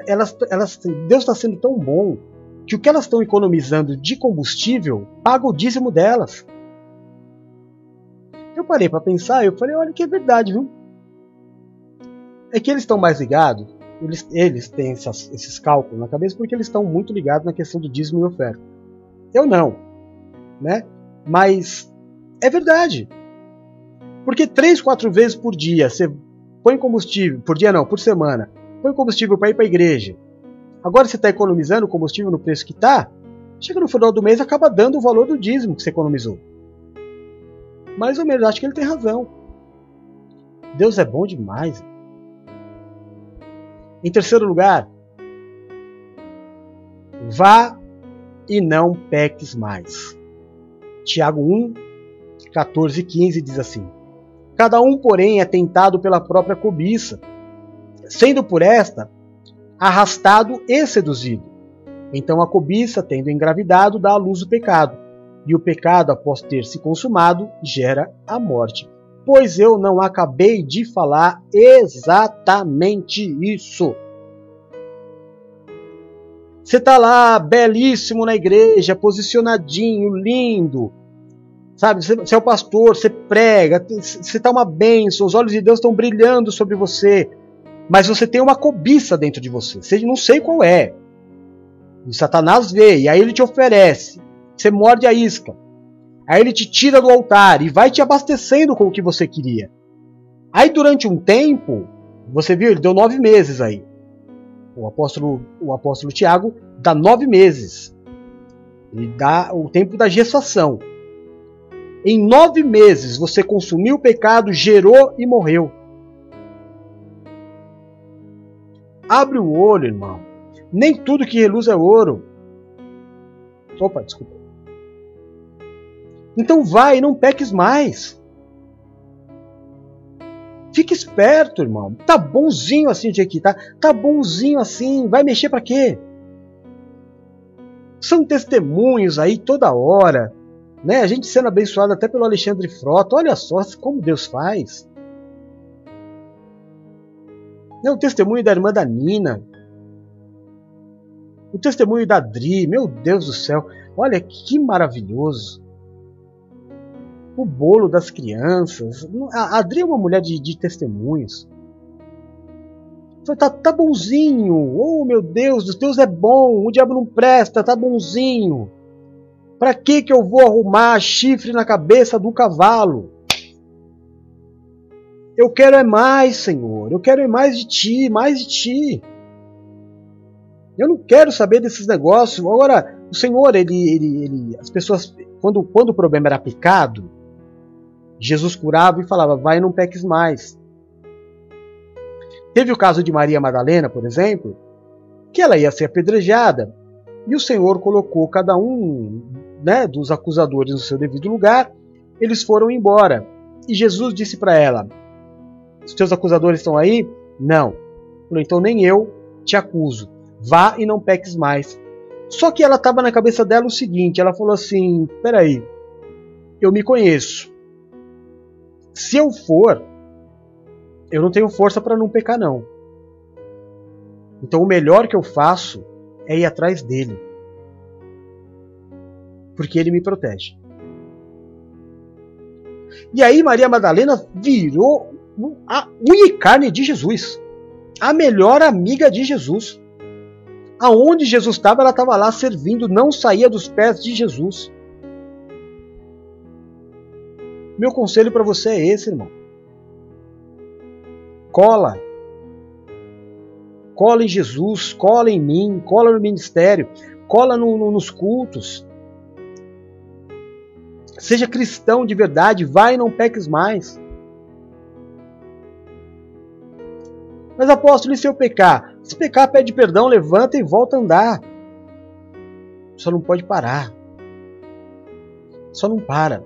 elas, elas, Deus está sendo tão bom que o que elas estão economizando de combustível paga o dízimo delas. Eu parei para pensar, eu falei, olha que é verdade, viu? É que eles estão mais ligados, eles, eles têm essas, esses cálculos na cabeça porque eles estão muito ligados na questão do dízimo e oferta. Eu não, né? Mas é verdade. Porque três, quatro vezes por dia você põe combustível, por dia não, por semana, põe combustível para ir para a igreja. Agora você está economizando combustível no preço que está, chega no final do mês acaba dando o valor do dízimo que você economizou. Mais ou menos, acho que ele tem razão. Deus é bom demais. Em terceiro lugar, vá e não peques mais. Tiago 1, 14 e 15 diz assim: Cada um, porém, é tentado pela própria cobiça, sendo por esta arrastado e seduzido. Então a cobiça, tendo engravidado, dá à luz o pecado e o pecado, após ter se consumado, gera a morte. Pois eu não acabei de falar exatamente isso. Você está lá, belíssimo na igreja, posicionadinho, lindo. Sabe, você, é o pastor, você prega, você está uma bênção, os olhos de Deus estão brilhando sobre você, mas você tem uma cobiça dentro de você, você não sei qual é. E Satanás vê, e aí ele te oferece, você morde a isca, aí ele te tira do altar e vai te abastecendo com o que você queria. Aí durante um tempo, você viu, ele deu nove meses aí. O apóstolo, o apóstolo Tiago dá nove meses. Ele dá o tempo da gestação. Em nove meses você consumiu o pecado, gerou e morreu. Abre o olho, irmão. Nem tudo que reluz é ouro. Opa, desculpa. Então vai, não peques mais. Fique esperto, irmão. Tá bonzinho assim o aqui, tá? Tá bonzinho assim. Vai mexer para quê? São testemunhos aí toda hora né? A gente sendo abençoado até pelo Alexandre Frota. Olha só como Deus faz. É o testemunho da irmã da Nina. O testemunho da Dri. Meu Deus do céu. Olha que maravilhoso. O bolo das crianças. A Adri é uma mulher de, de testemunhos. Tá, tá bonzinho. Oh, meu Deus, Deus é bom. O diabo não presta, tá bonzinho. Para que que eu vou arrumar chifre na cabeça do cavalo? Eu quero é mais, Senhor. Eu quero é mais de ti, mais de ti. Eu não quero saber desses negócios. Agora, o Senhor, ele, ele, ele, as pessoas, quando, quando o problema era pecado, Jesus curava e falava: vai, não peques mais. Teve o caso de Maria Madalena, por exemplo, que ela ia ser apedrejada e o Senhor colocou cada um né, dos acusadores no seu devido lugar, eles foram embora. E Jesus disse para ela: Os teus acusadores estão aí? Não. Então nem eu te acuso. Vá e não peques mais. Só que ela estava na cabeça dela o seguinte: ela falou assim: peraí, eu me conheço. Se eu for, eu não tenho força para não pecar, não. Então o melhor que eu faço é ir atrás dele porque ele me protege. E aí Maria Madalena virou a unha e carne de Jesus, a melhor amiga de Jesus. Aonde Jesus estava, ela estava lá servindo, não saía dos pés de Jesus. Meu conselho para você é esse, irmão. Cola. Cola em Jesus, cola em mim, cola no ministério, cola no, no, nos cultos. Seja cristão de verdade, vai e não peques mais. Mas apóstolo, e se eu pecar? Se pecar, pede perdão, levanta e volta a andar. Só não pode parar. Só não para.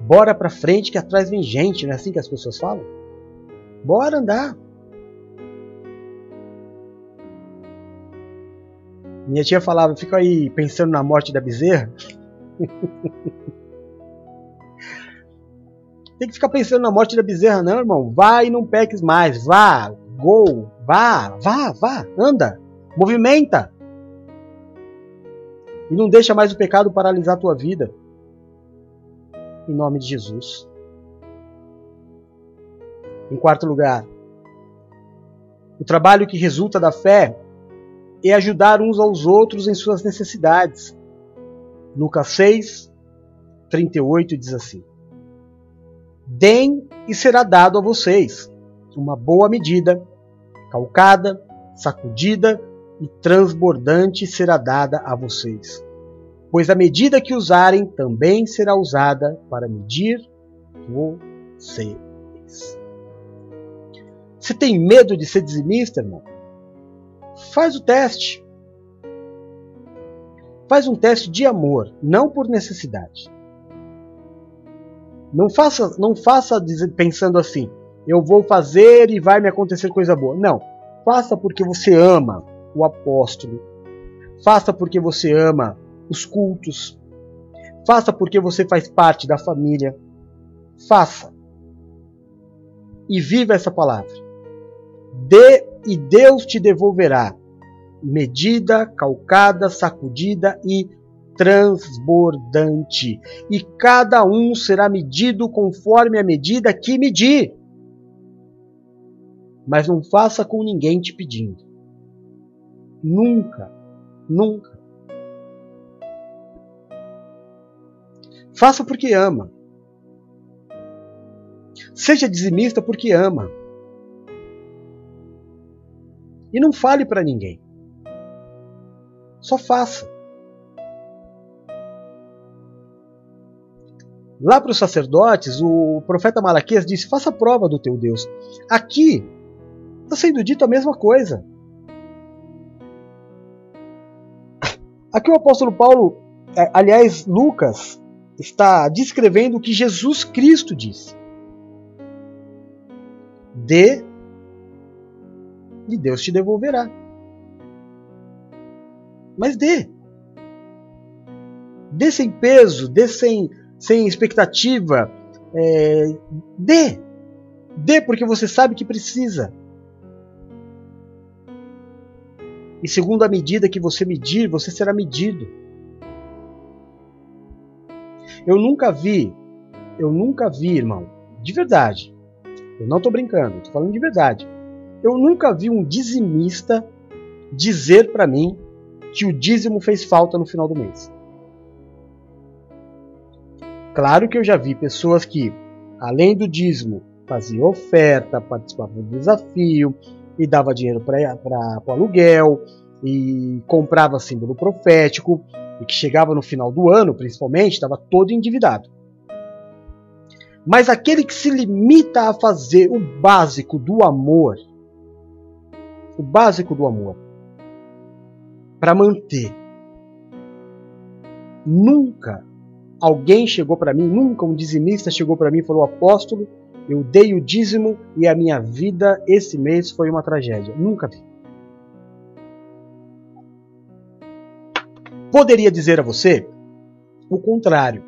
Bora pra frente que atrás vem gente, não é assim que as pessoas falam? Bora andar. Minha tia falava, fica aí pensando na morte da bezerra. Tem que ficar pensando na morte da bezerra, não, irmão. Vai e não peques mais. Vá, go, vá, vá, vá, anda, movimenta. E não deixa mais o pecado paralisar a tua vida. Em nome de Jesus. Em quarto lugar, o trabalho que resulta da fé é ajudar uns aos outros em suas necessidades. Lucas 6, 38 diz assim: Deem e será dado a vocês uma boa medida, calcada, sacudida e transbordante será dada a vocês. Pois a medida que usarem também será usada para medir vocês. Você tem medo de ser dizimista, irmão? Faz o teste. Faz um teste de amor, não por necessidade. Não faça, não faça pensando assim, eu vou fazer e vai me acontecer coisa boa. Não. Faça porque você ama o apóstolo. Faça porque você ama os cultos. Faça porque você faz parte da família. Faça. E viva essa palavra. Dê e Deus te devolverá medida, calcada, sacudida e transbordante, e cada um será medido conforme a medida que medir. Mas não faça com ninguém te pedindo. Nunca, nunca. Faça porque ama. Seja dizimista porque ama. E não fale para ninguém. Só faça. Lá para os sacerdotes, o profeta Malaquias disse: faça prova do teu Deus. Aqui está sendo dito a mesma coisa. Aqui o apóstolo Paulo, é, aliás, Lucas, está descrevendo o que Jesus Cristo disse. Dê e Deus te devolverá. Mas dê. Dê sem peso, dê sem, sem expectativa. É, dê. Dê porque você sabe que precisa. E segundo a medida que você medir, você será medido. Eu nunca vi, eu nunca vi, irmão, de verdade. Eu não estou brincando, estou falando de verdade. Eu nunca vi um dizimista dizer para mim que o dízimo fez falta no final do mês. Claro que eu já vi pessoas que, além do dízimo, faziam oferta, participavam do desafio e dava dinheiro para o aluguel e comprava símbolo profético e que chegava no final do ano, principalmente, estava todo endividado. Mas aquele que se limita a fazer o básico do amor, o básico do amor, para manter. Nunca alguém chegou para mim, nunca um dizimista chegou para mim e falou: Apóstolo, eu dei o dízimo e a minha vida esse mês foi uma tragédia. Nunca vi. Poderia dizer a você o contrário.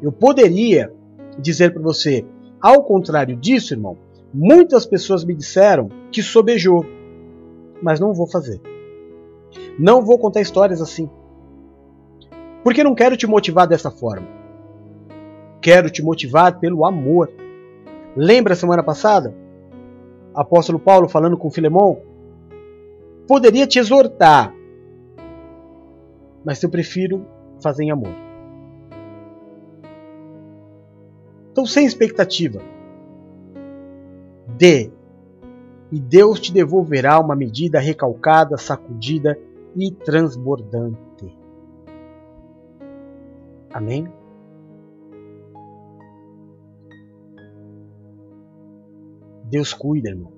Eu poderia dizer para você, ao contrário disso, irmão, muitas pessoas me disseram que sobejou, mas não vou fazer. Não vou contar histórias assim. Porque não quero te motivar dessa forma. Quero te motivar pelo amor. Lembra semana passada? Apóstolo Paulo falando com Filemão? Poderia te exortar, mas eu prefiro fazer em amor. Então, sem expectativa, dê, e Deus te devolverá uma medida recalcada, sacudida e transbordante. Amém? Deus cuida, irmão.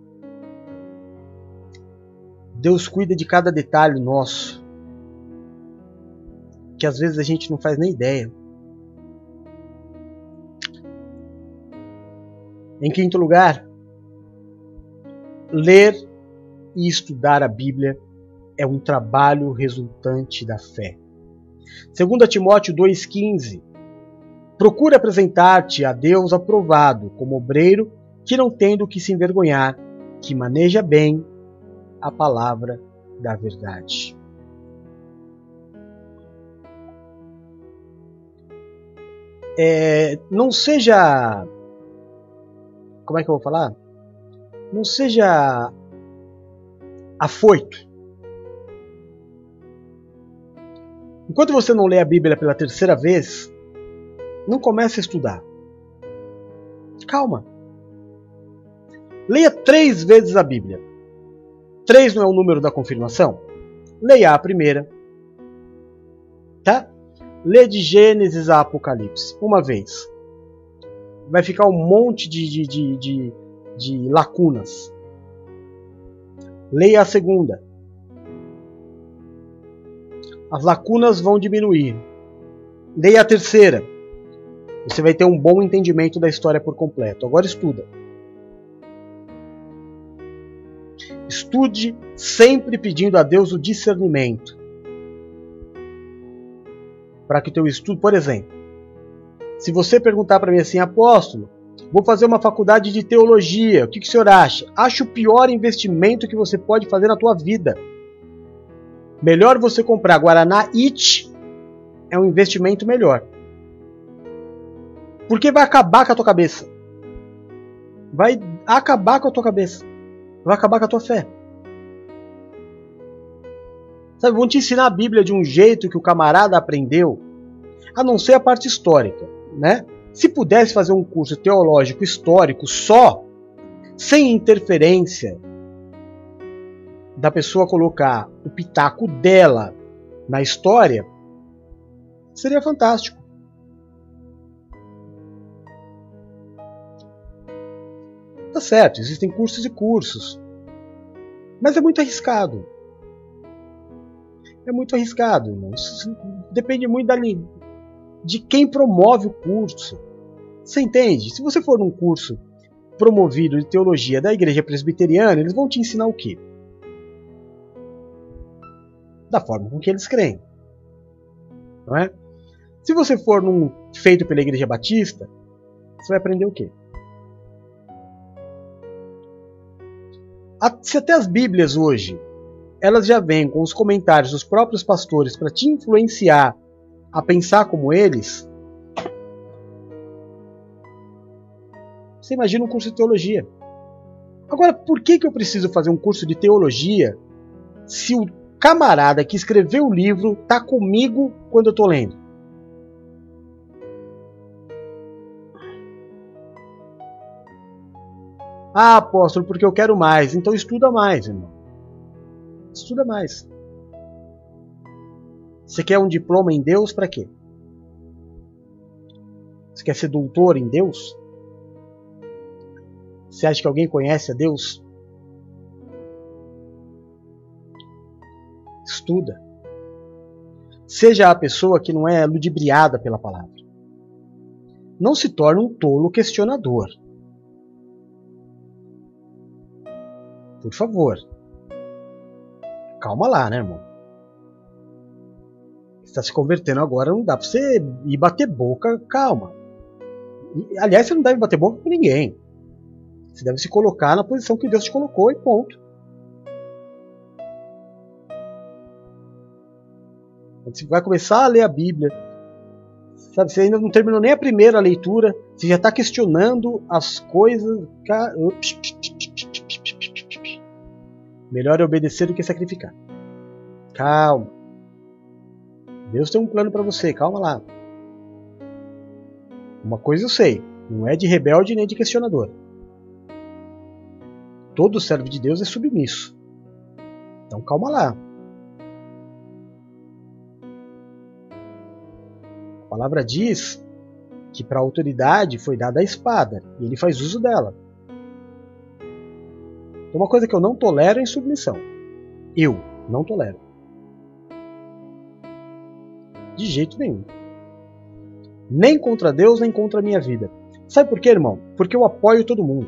Deus cuida de cada detalhe nosso, que às vezes a gente não faz nem ideia. Em quinto lugar, ler e estudar a Bíblia é um trabalho resultante da fé. 2 Timóteo 2,15 Procura apresentar-te a Deus aprovado, como obreiro que não tem do que se envergonhar, que maneja bem a palavra da verdade. É, não seja. Como é que eu vou falar? Não seja afoito Enquanto você não lê a Bíblia pela terceira vez, não comece a estudar. Calma. Leia três vezes a Bíblia. Três não é o número da confirmação? Leia a primeira. Tá? Lê de Gênesis a Apocalipse. Uma vez. Vai ficar um monte de, de, de, de, de lacunas. Leia a segunda as lacunas vão diminuir. Leia a terceira. Você vai ter um bom entendimento da história por completo. Agora estuda. Estude sempre pedindo a Deus o discernimento. Para que o teu estudo, por exemplo, se você perguntar para mim assim, apóstolo, vou fazer uma faculdade de teologia, o que, que o senhor acha? Acho o pior investimento que você pode fazer na tua vida. Melhor você comprar Guaraná It é um investimento melhor. Porque vai acabar com a tua cabeça. Vai acabar com a tua cabeça. Vai acabar com a tua fé. Sabe, vão te ensinar a Bíblia de um jeito que o camarada aprendeu, a não ser a parte histórica, né? Se pudesse fazer um curso teológico histórico só, sem interferência da pessoa colocar o pitaco dela na história, seria fantástico. Tá certo, existem cursos e cursos. Mas é muito arriscado. É muito arriscado. Depende muito da, de quem promove o curso. Você entende? Se você for num curso promovido de teologia da igreja presbiteriana, eles vão te ensinar o quê? Da forma com que eles creem. Não é? Se você for num feito pela igreja batista, você vai aprender o quê? Se até as Bíblias hoje elas já vêm com os comentários dos próprios pastores para te influenciar a pensar como eles, você imagina um curso de teologia. Agora, por que, que eu preciso fazer um curso de teologia se o camarada que escreveu o livro está comigo quando eu estou lendo? Ah, apóstolo, porque eu quero mais. Então estuda mais, irmão. Estuda mais. Você quer um diploma em Deus para quê? Você quer ser doutor em Deus? Você acha que alguém conhece a Deus? Estuda. Seja a pessoa que não é ludibriada pela palavra. Não se torne um tolo questionador. Por favor. Calma lá, né, irmão? Está se convertendo agora, não dá pra você ir bater boca, calma. Aliás, você não deve bater boca com ninguém. Você deve se colocar na posição que Deus te colocou e ponto. Você vai começar a ler a Bíblia, sabe? Você ainda não terminou nem a primeira leitura, você já está questionando as coisas. Melhor é obedecer do que sacrificar. Calma. Deus tem um plano para você, calma lá. Uma coisa eu sei, não é de rebelde nem de questionador. Todo servo de Deus é submisso. Então calma lá. A palavra diz que para a autoridade foi dada a espada e ele faz uso dela. Então, uma coisa que eu não tolero é insubmissão. Eu não tolero. De jeito nenhum. Nem contra Deus, nem contra a minha vida. Sabe por quê, irmão? Porque eu apoio todo mundo.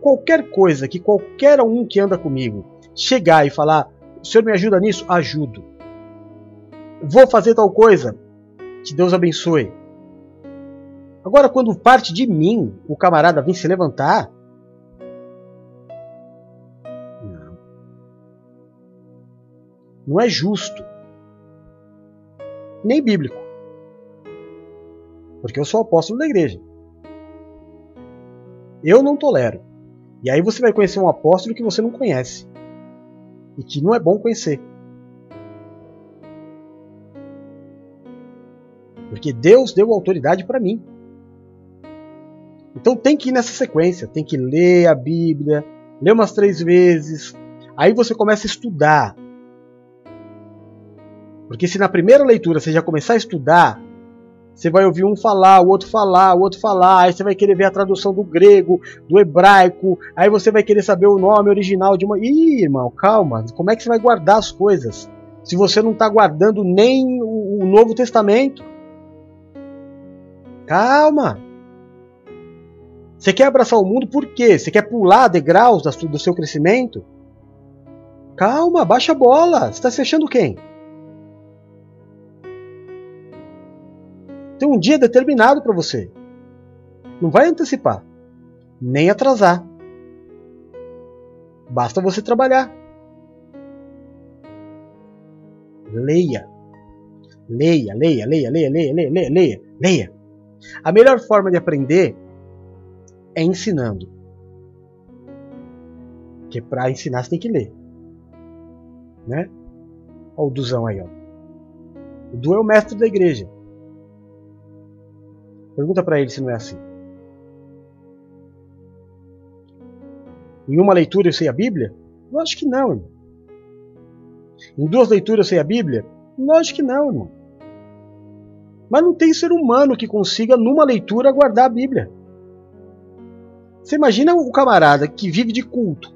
Qualquer coisa que qualquer um que anda comigo chegar e falar: o senhor me ajuda nisso? Ajudo. Vou fazer tal coisa? Que Deus abençoe. Agora, quando parte de mim, o camarada vir se levantar, Não é justo. Nem bíblico. Porque eu sou apóstolo da igreja. Eu não tolero. E aí você vai conhecer um apóstolo que você não conhece. E que não é bom conhecer. Porque Deus deu autoridade para mim. Então tem que ir nessa sequência, tem que ler a Bíblia, ler umas três vezes. Aí você começa a estudar. Porque se na primeira leitura você já começar a estudar, você vai ouvir um falar, o outro falar, o outro falar, aí você vai querer ver a tradução do grego, do hebraico, aí você vai querer saber o nome original de uma. Ih, irmão, calma, como é que você vai guardar as coisas? Se você não está guardando nem o, Novo Testamento. Calma! Você quer abraçar o mundo por quê? Você quer pular degraus do seu crescimento? Calma, baixa a bola. Você está se achando quem? Tem um dia determinado para você. Não vai antecipar, nem atrasar. Basta você trabalhar. Leia. Leia, leia, leia, leia, leia, leia, leia, leia, leia. A melhor forma de aprender é ensinando. Porque para ensinar você tem que ler. Né? Olha o Duzão aí, ó. O Du é o mestre da igreja. Pergunta para ele se não é assim. Em uma leitura eu sei a Bíblia? Lógico que não, irmão. Em duas leituras eu sei a Bíblia? Lógico que não, irmão. Mas não tem ser humano que consiga, numa leitura, guardar a Bíblia. Você imagina o camarada que vive de culto.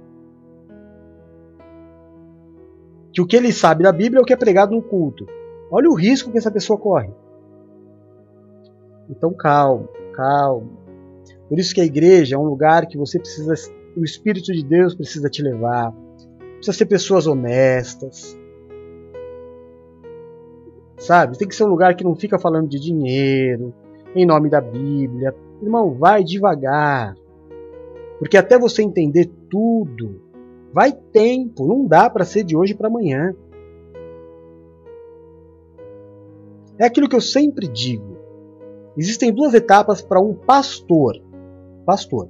Que o que ele sabe da Bíblia é o que é pregado no culto. Olha o risco que essa pessoa corre. Então calma, calma. Por isso que a igreja é um lugar que você precisa, o Espírito de Deus precisa te levar. Precisa ser pessoas honestas, sabe? Tem que ser um lugar que não fica falando de dinheiro, em nome da Bíblia. Irmão, vai devagar. Porque até você entender tudo, vai tempo, não dá para ser de hoje para amanhã. É aquilo que eu sempre digo. Existem duas etapas para um pastor. Pastor.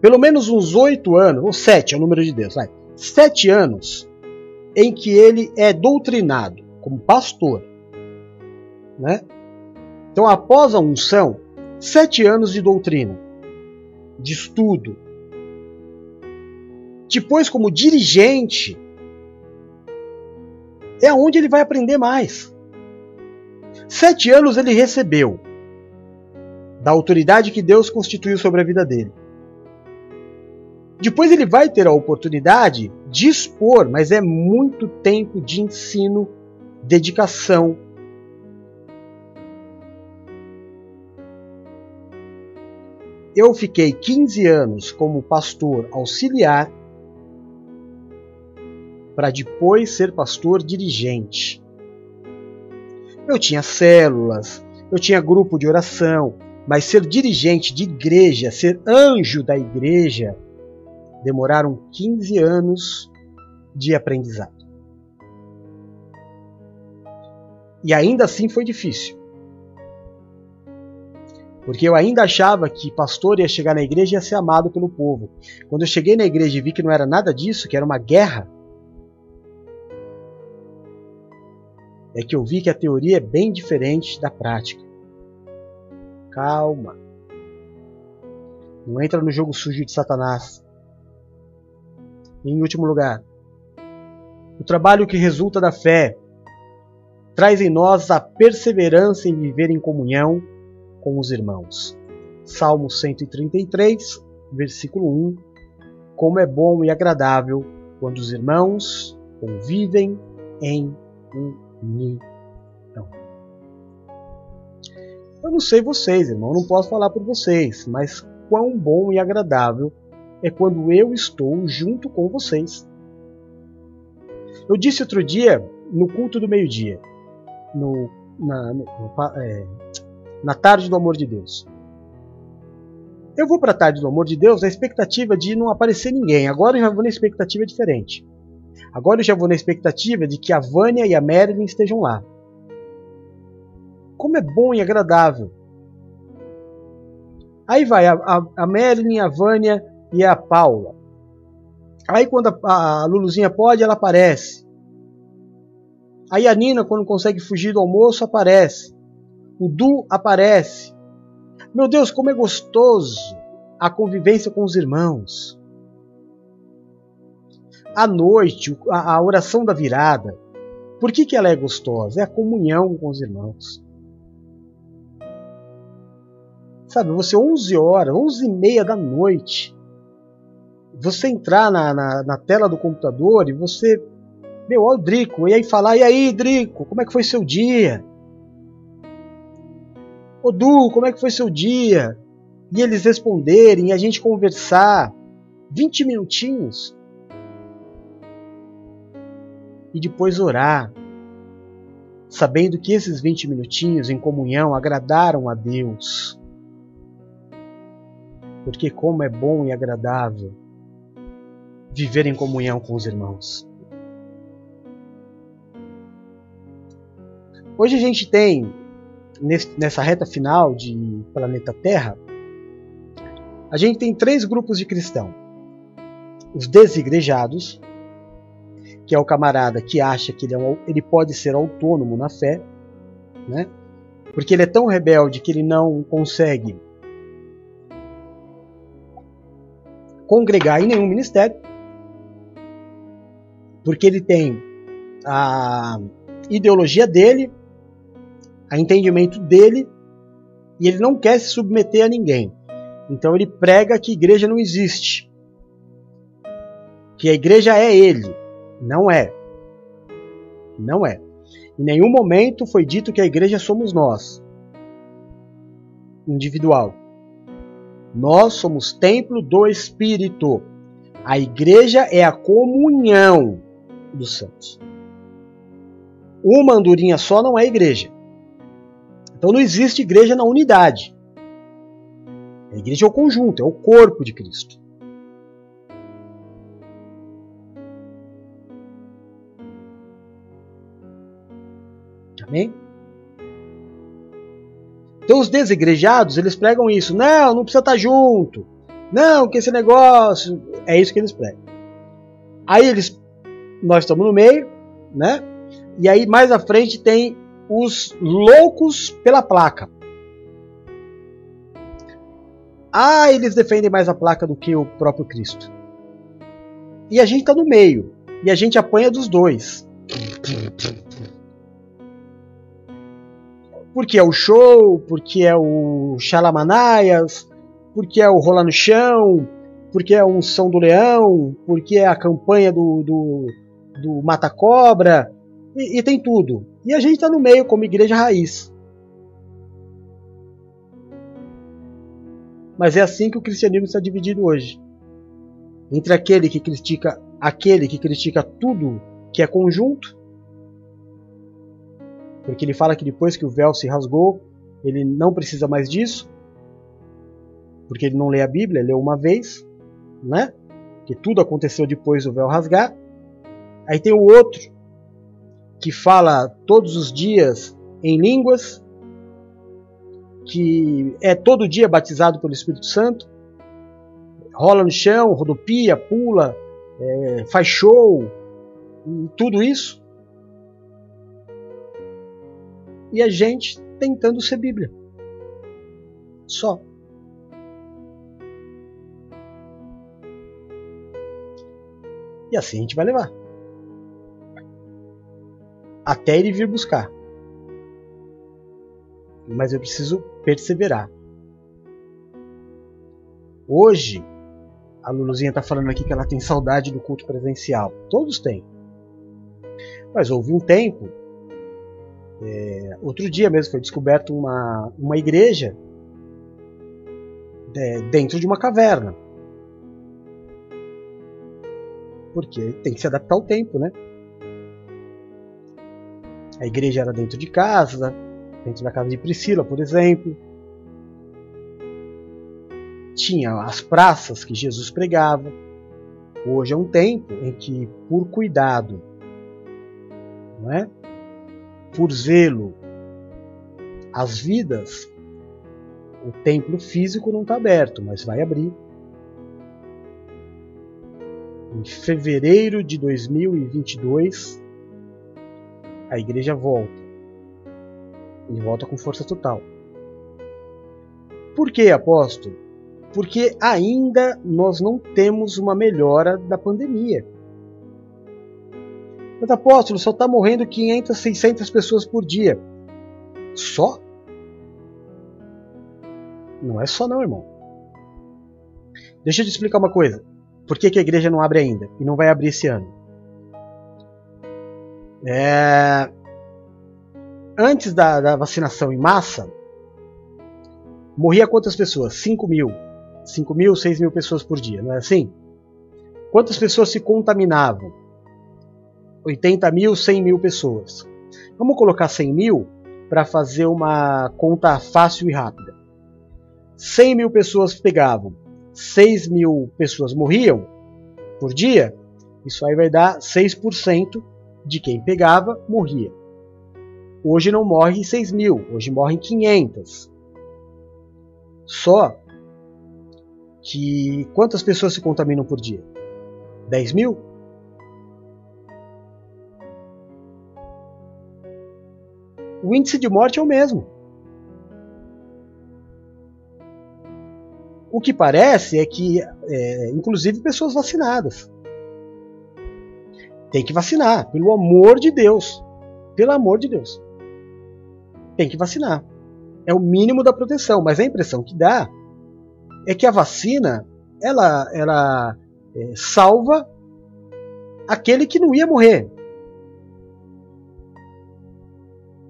Pelo menos uns oito anos, ou sete é o número de Deus, vai. Sete anos em que ele é doutrinado como pastor. Né? Então, após a unção, sete anos de doutrina, de estudo. Depois, como dirigente, é onde ele vai aprender mais. Sete anos ele recebeu da autoridade que Deus constituiu sobre a vida dele. Depois ele vai ter a oportunidade de expor, mas é muito tempo de ensino, dedicação. Eu fiquei 15 anos como pastor auxiliar para depois ser pastor dirigente. Eu tinha células, eu tinha grupo de oração, mas ser dirigente de igreja, ser anjo da igreja, demoraram 15 anos de aprendizado. E ainda assim foi difícil. Porque eu ainda achava que pastor ia chegar na igreja e ia ser amado pelo povo. Quando eu cheguei na igreja e vi que não era nada disso, que era uma guerra, é que eu vi que a teoria é bem diferente da prática. Calma. Não entra no jogo sujo de Satanás. Em último lugar, o trabalho que resulta da fé traz em nós a perseverança em viver em comunhão com os irmãos. Salmo 133, versículo 1. Como é bom e agradável quando os irmãos convivem em união. Eu não sei vocês, irmão, não posso falar por vocês, mas quão bom e agradável é quando eu estou junto com vocês. Eu disse outro dia, no culto do meio-dia, no, na, no, é, na tarde do amor de Deus. Eu vou para a tarde do amor de Deus na expectativa de não aparecer ninguém. Agora eu já vou na expectativa diferente. Agora eu já vou na expectativa de que a Vânia e a Marilyn estejam lá. Como é bom e agradável. Aí vai a, a, a Marilyn, a Vânia e a Paula. Aí quando a, a Luluzinha pode, ela aparece. Aí a Nina, quando consegue fugir do almoço, aparece. O Du aparece. Meu Deus, como é gostoso a convivência com os irmãos. À noite, a, a oração da virada. Por que, que ela é gostosa? É a comunhão com os irmãos. Sabe, você 11 horas, 11 e meia da noite, você entrar na, na, na, tela do computador e você. Meu, olha o Drico, e aí falar, e aí, Drico, como é que foi seu dia? Ô Du, como é que foi seu dia? E eles responderem, e a gente conversar. 20 minutinhos. E depois orar. Sabendo que esses 20 minutinhos em comunhão agradaram a Deus. Porque como é bom e agradável viver em comunhão com os irmãos. Hoje a gente tem, nessa reta final de planeta Terra, a gente tem três grupos de cristão: os desigrejados, que é o camarada que acha que ele, é um, ele pode ser autônomo na fé, né? porque ele é tão rebelde que ele não consegue congregar em nenhum ministério, porque ele tem a ideologia dele, a entendimento dele, e ele não quer se submeter a ninguém. Então ele prega que igreja não existe, que a igreja é ele, não é. Não é. Em nenhum momento foi dito que a igreja somos nós. Individual. Nós somos templo do Espírito. A igreja é a comunhão dos santos. Uma andorinha só não é igreja. Então não existe igreja na unidade. A igreja é o conjunto, é o corpo de Cristo. Amém? Então os desigrejados, eles pregam isso. Não, não precisa estar junto. Não, que esse negócio... É isso que eles pregam. Aí eles... Nós estamos no meio, né? E aí mais à frente tem os loucos pela placa. Ah, eles defendem mais a placa do que o próprio Cristo. E a gente está no meio. E a gente apanha dos dois porque é o show, porque é o Chalamanaias, porque é o Rolar no Chão, porque é um São do Leão, porque é a campanha do, do, do Mata Cobra, e, e tem tudo. E a gente está no meio como igreja raiz. Mas é assim que o cristianismo está dividido hoje. Entre aquele que critica aquele que critica tudo que é conjunto porque ele fala que depois que o véu se rasgou, ele não precisa mais disso, porque ele não lê a Bíblia, leu uma vez, né? Que tudo aconteceu depois do véu rasgar. Aí tem o outro que fala todos os dias em línguas, que é todo dia batizado pelo Espírito Santo, rola no chão, rodopia, pula, é, faz show, tudo isso. E a gente tentando ser Bíblia. Só. E assim a gente vai levar. Até ele vir buscar. Mas eu preciso perseverar. Hoje, a Luluzinha está falando aqui que ela tem saudade do culto presencial. Todos têm. Mas houve um tempo é, outro dia mesmo foi descoberto uma, uma igreja é, dentro de uma caverna. Porque tem que se adaptar ao tempo, né? A igreja era dentro de casa, dentro da casa de Priscila, por exemplo. Tinha as praças que Jesus pregava. Hoje é um tempo em que, por cuidado, não é? Por zelo às vidas, o templo físico não está aberto, mas vai abrir. Em fevereiro de 2022, a igreja volta. E volta com força total. Por que, apóstolo? Porque ainda nós não temos uma melhora da pandemia. Mas apóstolo, só está morrendo 500, 600 pessoas por dia. Só? Não é só não, irmão. Deixa eu te explicar uma coisa. Por que, que a igreja não abre ainda? E não vai abrir esse ano? É... Antes da, da vacinação em massa, morria quantas pessoas? 5 mil. 5 mil, 6 mil pessoas por dia, não é assim? Quantas pessoas se contaminavam? 80 mil, 100 mil pessoas. Vamos colocar 100 mil para fazer uma conta fácil e rápida. 100 mil pessoas pegavam, 6 mil pessoas morriam por dia, isso aí vai dar 6% de quem pegava morria. Hoje não morre 6 mil, hoje morrem 500. Só que quantas pessoas se contaminam por dia? 10 mil? O índice de morte é o mesmo. O que parece é que, é, inclusive, pessoas vacinadas. Tem que vacinar, pelo amor de Deus. Pelo amor de Deus. Tem que vacinar. É o mínimo da proteção, mas a impressão que dá é que a vacina ela, ela é, salva aquele que não ia morrer.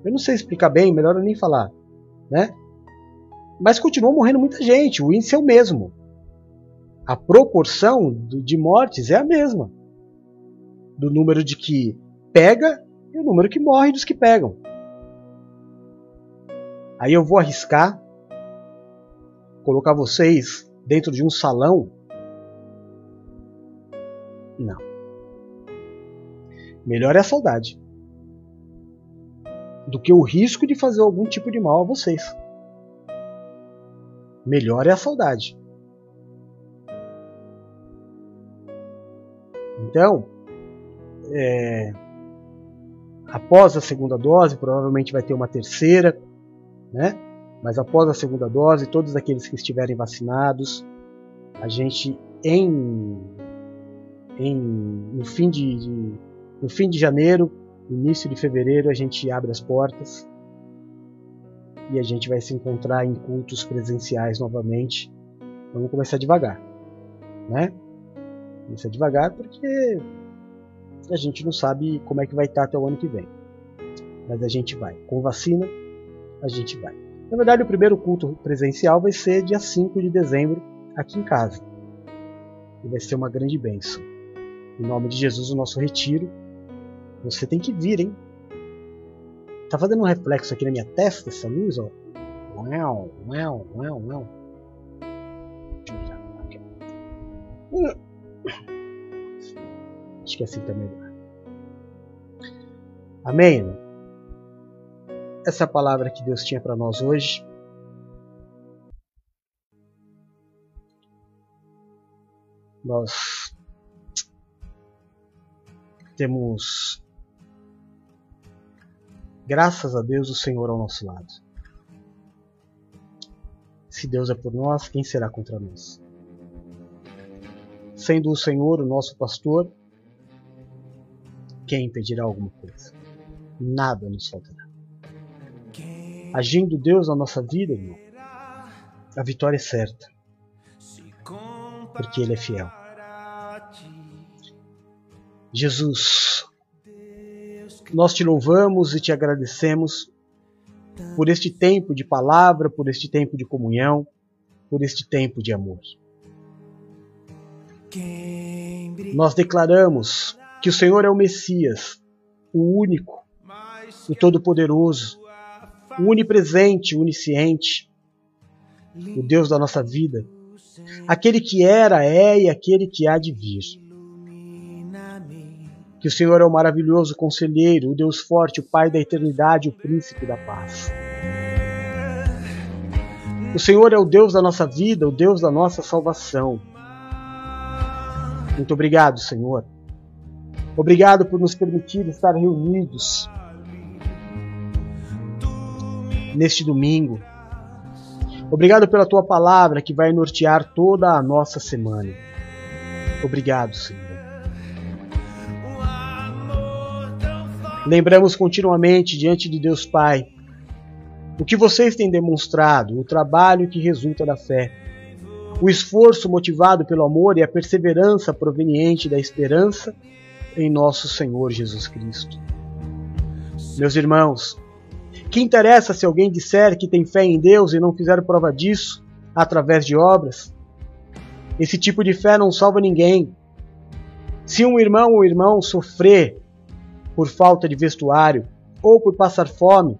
Eu não sei explicar bem, melhor eu nem falar, né? Mas continua morrendo muita gente, o índice é o mesmo. A proporção de mortes é a mesma. Do número de que pega e o número que morre dos que pegam. Aí eu vou arriscar colocar vocês dentro de um salão? Não. Melhor é a saudade do que o risco de fazer algum tipo de mal a vocês. Melhor é a saudade. Então, é, após a segunda dose, provavelmente vai ter uma terceira, né? Mas após a segunda dose, todos aqueles que estiverem vacinados, a gente em, em no fim de, de no fim de janeiro, início de fevereiro, a gente abre as portas e a gente vai se encontrar em cultos presenciais novamente. Vamos começar devagar, né? Começar devagar porque a gente não sabe como é que vai estar até o ano que vem. Mas a gente vai. Com vacina, a gente vai. Na verdade, o primeiro culto presencial vai ser dia 5 de dezembro, aqui em casa. E vai ser uma grande bênção. Em nome de Jesus, o nosso retiro. Você tem que vir, hein? Tá fazendo um reflexo aqui na minha testa essa luz, ó. Uau, uau, uau, uau. Deixa eu aqui. Acho que assim tá melhor. Amém? essa é palavra que Deus tinha para nós hoje. Nós temos, graças a Deus, o Senhor ao nosso lado. Se Deus é por nós, quem será contra nós? Sendo o Senhor o nosso pastor, quem impedirá alguma coisa? Nada nos faltará agindo Deus na nossa vida, irmão, a vitória é certa. Porque Ele é fiel. Jesus, nós te louvamos e te agradecemos por este tempo de palavra, por este tempo de comunhão, por este tempo de amor. Nós declaramos que o Senhor é o Messias, o único, o Todo-Poderoso, o onipresente, o onisciente, o Deus da nossa vida, aquele que era, é e aquele que há de vir. Que o Senhor é o maravilhoso conselheiro, o Deus forte, o Pai da eternidade, o príncipe da paz. O Senhor é o Deus da nossa vida, o Deus da nossa salvação. Muito obrigado, Senhor. Obrigado por nos permitir estar reunidos neste domingo. Obrigado pela tua palavra que vai nortear toda a nossa semana. Obrigado, Senhor. Lembramos continuamente diante de Deus Pai o que vocês têm demonstrado, o trabalho que resulta da fé, o esforço motivado pelo amor e a perseverança proveniente da esperança em nosso Senhor Jesus Cristo. Meus irmãos, que interessa se alguém disser que tem fé em Deus e não fizer prova disso através de obras? Esse tipo de fé não salva ninguém. Se um irmão ou irmão sofrer por falta de vestuário ou por passar fome,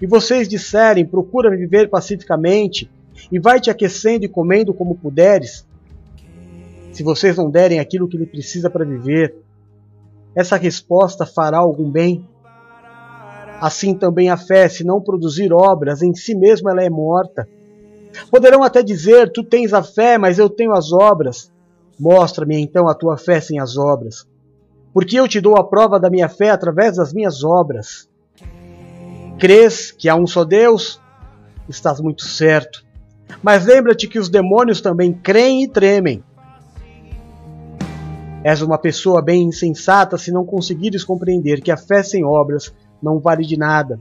e vocês disserem procura viver pacificamente e vai te aquecendo e comendo como puderes, se vocês não derem aquilo que ele precisa para viver, essa resposta fará algum bem? Assim também a fé, se não produzir obras, em si mesma ela é morta. Poderão até dizer: Tu tens a fé, mas eu tenho as obras. Mostra-me então a tua fé sem as obras. Porque eu te dou a prova da minha fé através das minhas obras. Crês que há um só Deus? Estás muito certo. Mas lembra-te que os demônios também creem e tremem. És uma pessoa bem insensata se não conseguires compreender que a fé sem obras não vale de nada.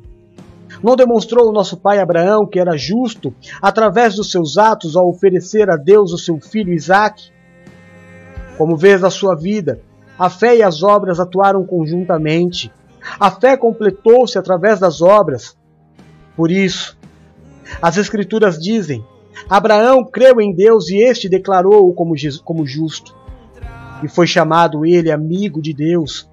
Não demonstrou o nosso pai Abraão que era justo através dos seus atos ao oferecer a Deus o seu filho Isaque? Como vês na sua vida, a fé e as obras atuaram conjuntamente. A fé completou-se através das obras. Por isso, as Escrituras dizem: Abraão creu em Deus e este declarou-o como, justo. E foi chamado ele amigo de Deus.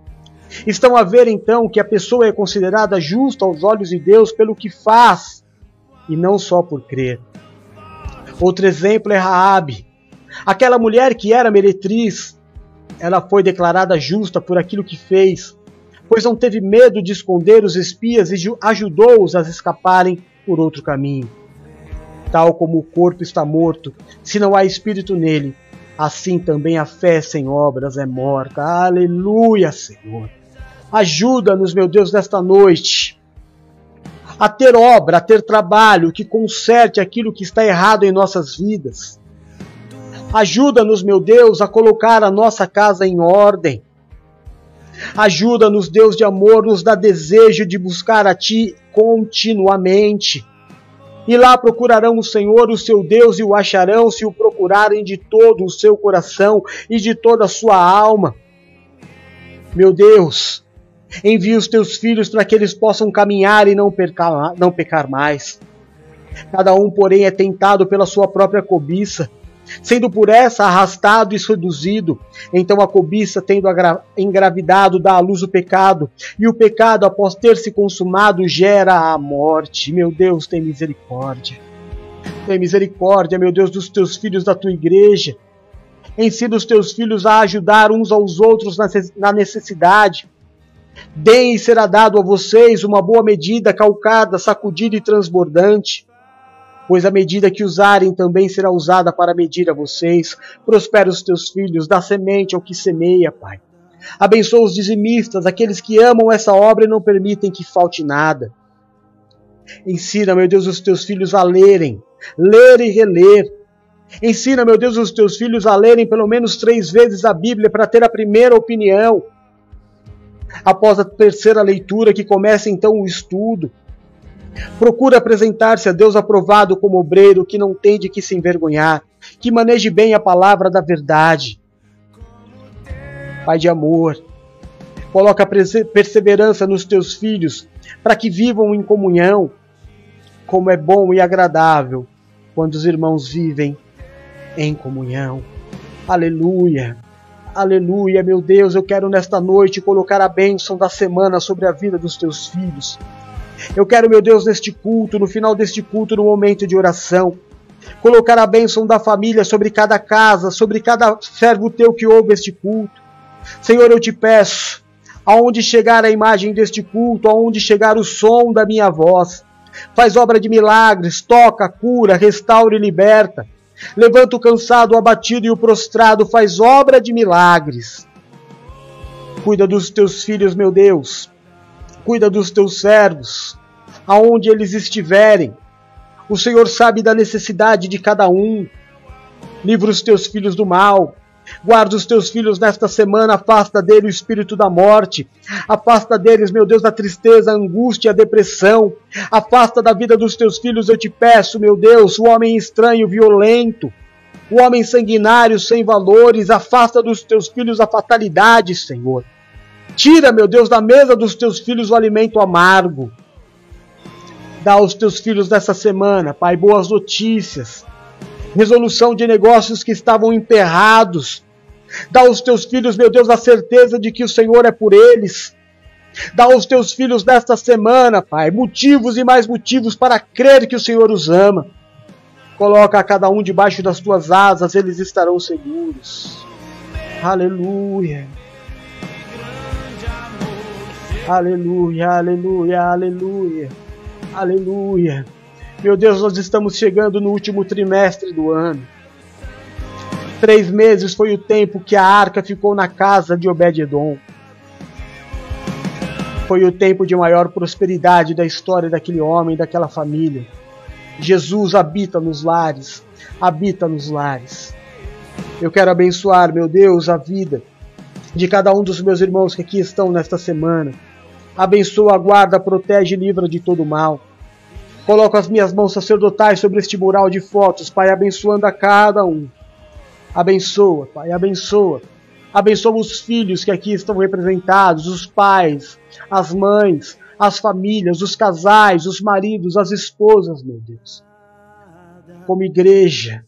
Estão a ver então que a pessoa é considerada justa aos olhos de Deus pelo que faz e não só por crer. Outro exemplo é Raabe, aquela mulher que era meretriz. Ela foi declarada justa por aquilo que fez, pois não teve medo de esconder os espias e ajudou-os a escaparem por outro caminho. Tal como o corpo está morto, se não há espírito nele, assim também a fé sem obras é morta. Aleluia, Senhor. Ajuda-nos, meu Deus, nesta noite a ter obra, a ter trabalho que conserte aquilo que está errado em nossas vidas. Ajuda-nos, meu Deus, a colocar a nossa casa em ordem. Ajuda-nos, Deus de amor, nos dá desejo de buscar a Ti continuamente. E lá procurarão o Senhor, o seu Deus, e o acharão se o procurarem de todo o seu coração e de toda a sua alma. Meu Deus, Envia os teus filhos para que eles possam caminhar e não, não pecar mais. Cada um, porém, é tentado pela sua própria cobiça, sendo por essa arrastado e seduzido. Então a cobiça, tendo engravidado, dá à luz o pecado, e o pecado, após ter se consumado, gera a morte. Meu Deus, tem misericórdia. Tem misericórdia, meu Deus, dos teus filhos da tua igreja. Ensina os teus filhos a ajudar uns aos outros na necessidade Deem e será dado a vocês uma boa medida, calcada, sacudida e transbordante. Pois a medida que usarem também será usada para medir a vocês. Prospera os teus filhos, dá semente ao que semeia, Pai. Abençoa os dizimistas, aqueles que amam essa obra e não permitem que falte nada. Ensina, meu Deus, os teus filhos a lerem, ler e reler. Ensina, meu Deus, os teus filhos a lerem pelo menos três vezes a Bíblia para ter a primeira opinião após a terceira leitura, que começa então o estudo. Procura apresentar-se a Deus aprovado como obreiro que não tem de que se envergonhar, que maneje bem a palavra da verdade. Pai de amor, coloca perseverança nos teus filhos para que vivam em comunhão, como é bom e agradável quando os irmãos vivem em comunhão. Aleluia. Aleluia, meu Deus, eu quero nesta noite colocar a bênção da semana sobre a vida dos teus filhos. Eu quero, meu Deus, neste culto, no final deste culto, no momento de oração, colocar a bênção da família sobre cada casa, sobre cada servo teu que ouve este culto. Senhor, eu te peço, aonde chegar a imagem deste culto, aonde chegar o som da minha voz, faz obra de milagres, toca, cura, restaura e liberta. Levanta o cansado, o abatido e o prostrado, faz obra de milagres. Cuida dos teus filhos, meu Deus. Cuida dos teus servos, aonde eles estiverem. O Senhor sabe da necessidade de cada um. Livra os teus filhos do mal. Guarda os teus filhos nesta semana, afasta dele o espírito da morte, afasta deles, meu Deus, a tristeza, a angústia, a depressão, afasta da vida dos teus filhos, eu te peço, meu Deus, o homem estranho, violento, o homem sanguinário, sem valores, afasta dos teus filhos a fatalidade, Senhor. Tira, meu Deus, da mesa dos teus filhos o alimento amargo. Dá aos teus filhos dessa semana, Pai, boas notícias resolução de negócios que estavam emperrados. Dá aos teus filhos, meu Deus, a certeza de que o Senhor é por eles. Dá aos teus filhos nesta semana, Pai, motivos e mais motivos para crer que o Senhor os ama. Coloca a cada um debaixo das tuas asas, eles estarão seguros. Aleluia. Aleluia, aleluia, aleluia, aleluia. Meu Deus, nós estamos chegando no último trimestre do ano. Três meses foi o tempo que a arca ficou na casa de Obed-Edom. Foi o tempo de maior prosperidade da história daquele homem, daquela família. Jesus habita nos lares, habita nos lares. Eu quero abençoar, meu Deus, a vida de cada um dos meus irmãos que aqui estão nesta semana. Abençoa, guarda, protege e livra de todo mal. Coloco as minhas mãos sacerdotais sobre este mural de fotos, Pai, abençoando a cada um. Abençoa, Pai, abençoa. Abençoa os filhos que aqui estão representados, os pais, as mães, as famílias, os casais, os maridos, as esposas, meu Deus. Como igreja,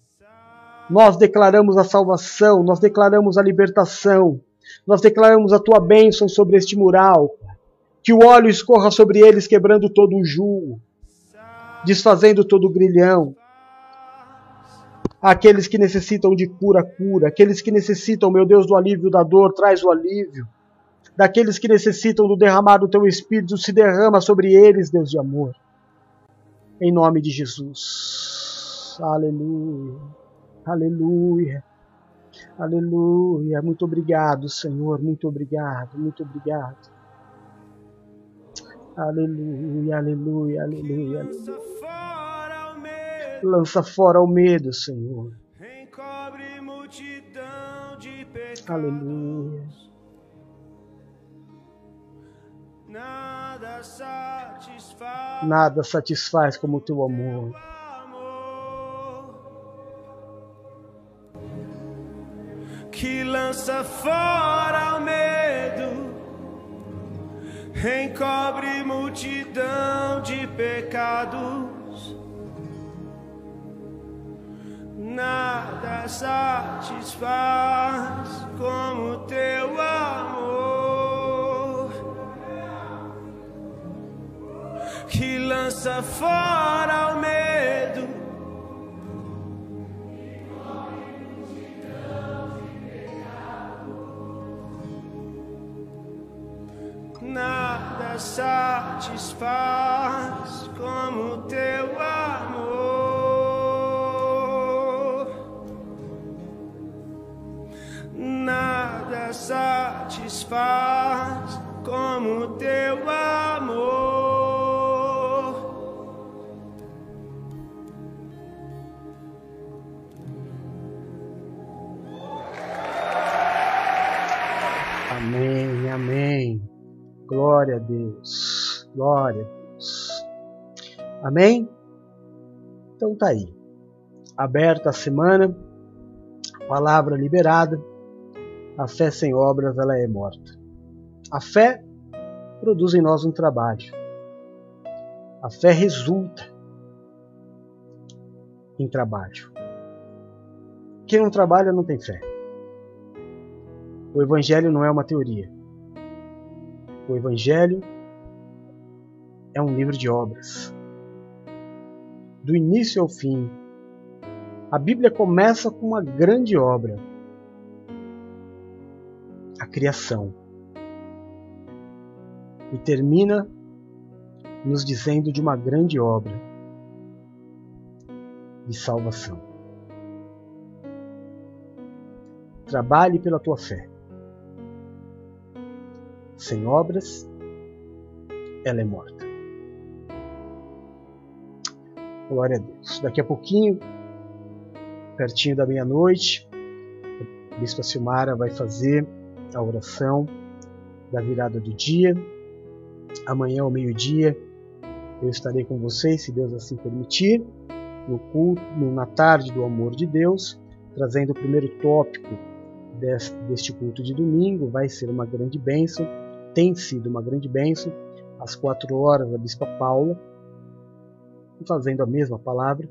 nós declaramos a salvação, nós declaramos a libertação, nós declaramos a tua bênção sobre este mural, que o óleo escorra sobre eles, quebrando todo o jugo desfazendo todo o grilhão. Aqueles que necessitam de cura, cura. Aqueles que necessitam, meu Deus, do alívio da dor, traz o alívio. Daqueles que necessitam do derramar do teu Espírito, se derrama sobre eles, Deus de amor. Em nome de Jesus. Aleluia. Aleluia. Aleluia. Muito obrigado, Senhor. Muito obrigado. Muito obrigado. Aleluia, aleluia, aleluia, aleluia. Lança fora o medo, Senhor. Encobre multidão de pecados. Aleluia. Nada satisfaz, Nada satisfaz como o teu amor. Que lança fora o medo, encobre multidão de pecados. Nada satisfaz como teu amor que lança fora o medo. Nada satisfaz como teu amor. nada satisfaz como teu amor. Amém. Glória a Deus, glória a Deus. Amém? Então tá aí. Aberta a semana, palavra liberada a fé sem obras ela é morta. A fé produz em nós um trabalho. A fé resulta em trabalho. Quem não trabalha não tem fé. O Evangelho não é uma teoria. O Evangelho é um livro de obras. Do início ao fim, a Bíblia começa com uma grande obra a criação. E termina nos dizendo de uma grande obra de salvação. Trabalhe pela tua fé. Sem obras, ela é morta. Glória a Deus. Daqui a pouquinho, pertinho da meia-noite, a Bispa Silmara vai fazer a oração da virada do dia. Amanhã ao meio-dia eu estarei com vocês, se Deus assim permitir, no culto, na tarde do amor de Deus, trazendo o primeiro tópico deste, culto de domingo. Vai ser uma grande bênção, tem sido uma grande bênção. Às quatro horas, a Bispa Paula, fazendo a mesma palavra.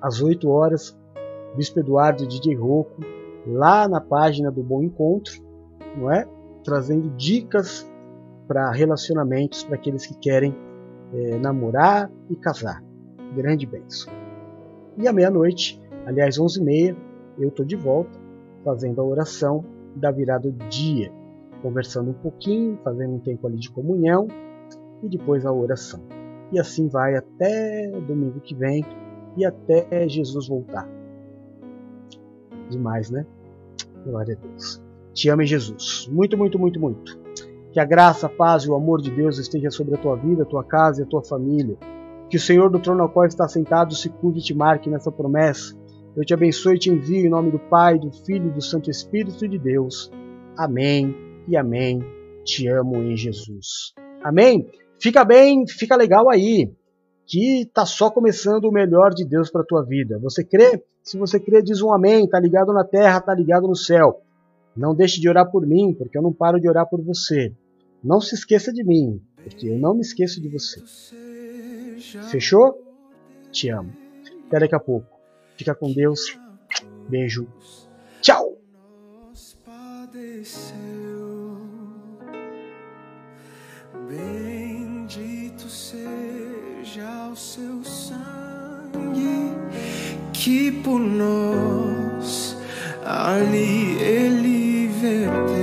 Às oito horas, Bispo Eduardo DJ Rocco, lá na página do Bom Encontro, não é? Trazendo dicas para relacionamentos para aqueles que querem é, namorar e casar. Grande bênção. E à meia-noite, aliás, 11h30, eu estou de volta fazendo a oração da virada do dia. Conversando um pouquinho, fazendo um tempo ali de comunhão e depois a oração. E assim vai até domingo que vem e até Jesus voltar. Demais, né? Glória a Deus. Te amo, Jesus. Muito, muito, muito, muito. Que a graça, a paz e o amor de Deus esteja sobre a tua vida, a tua casa e a tua família. Que o Senhor do trono ao qual está sentado se curve e te marque nessa promessa. Eu te abençoe e te envio em nome do Pai, do Filho e do Santo Espírito de Deus. Amém e amém. Te amo em Jesus. Amém? Fica bem, fica legal aí. Que tá só começando o melhor de Deus para tua vida. Você crê? Se você crê, diz um amém. Tá ligado na terra, tá ligado no céu. Não deixe de orar por mim, porque eu não paro de orar por você. Não se esqueça de mim, porque eu não me esqueço de você. Fechou? Te amo. Até daqui a pouco. Fica com Deus. Beijo. Tchau. Que por nós ali ele verteu.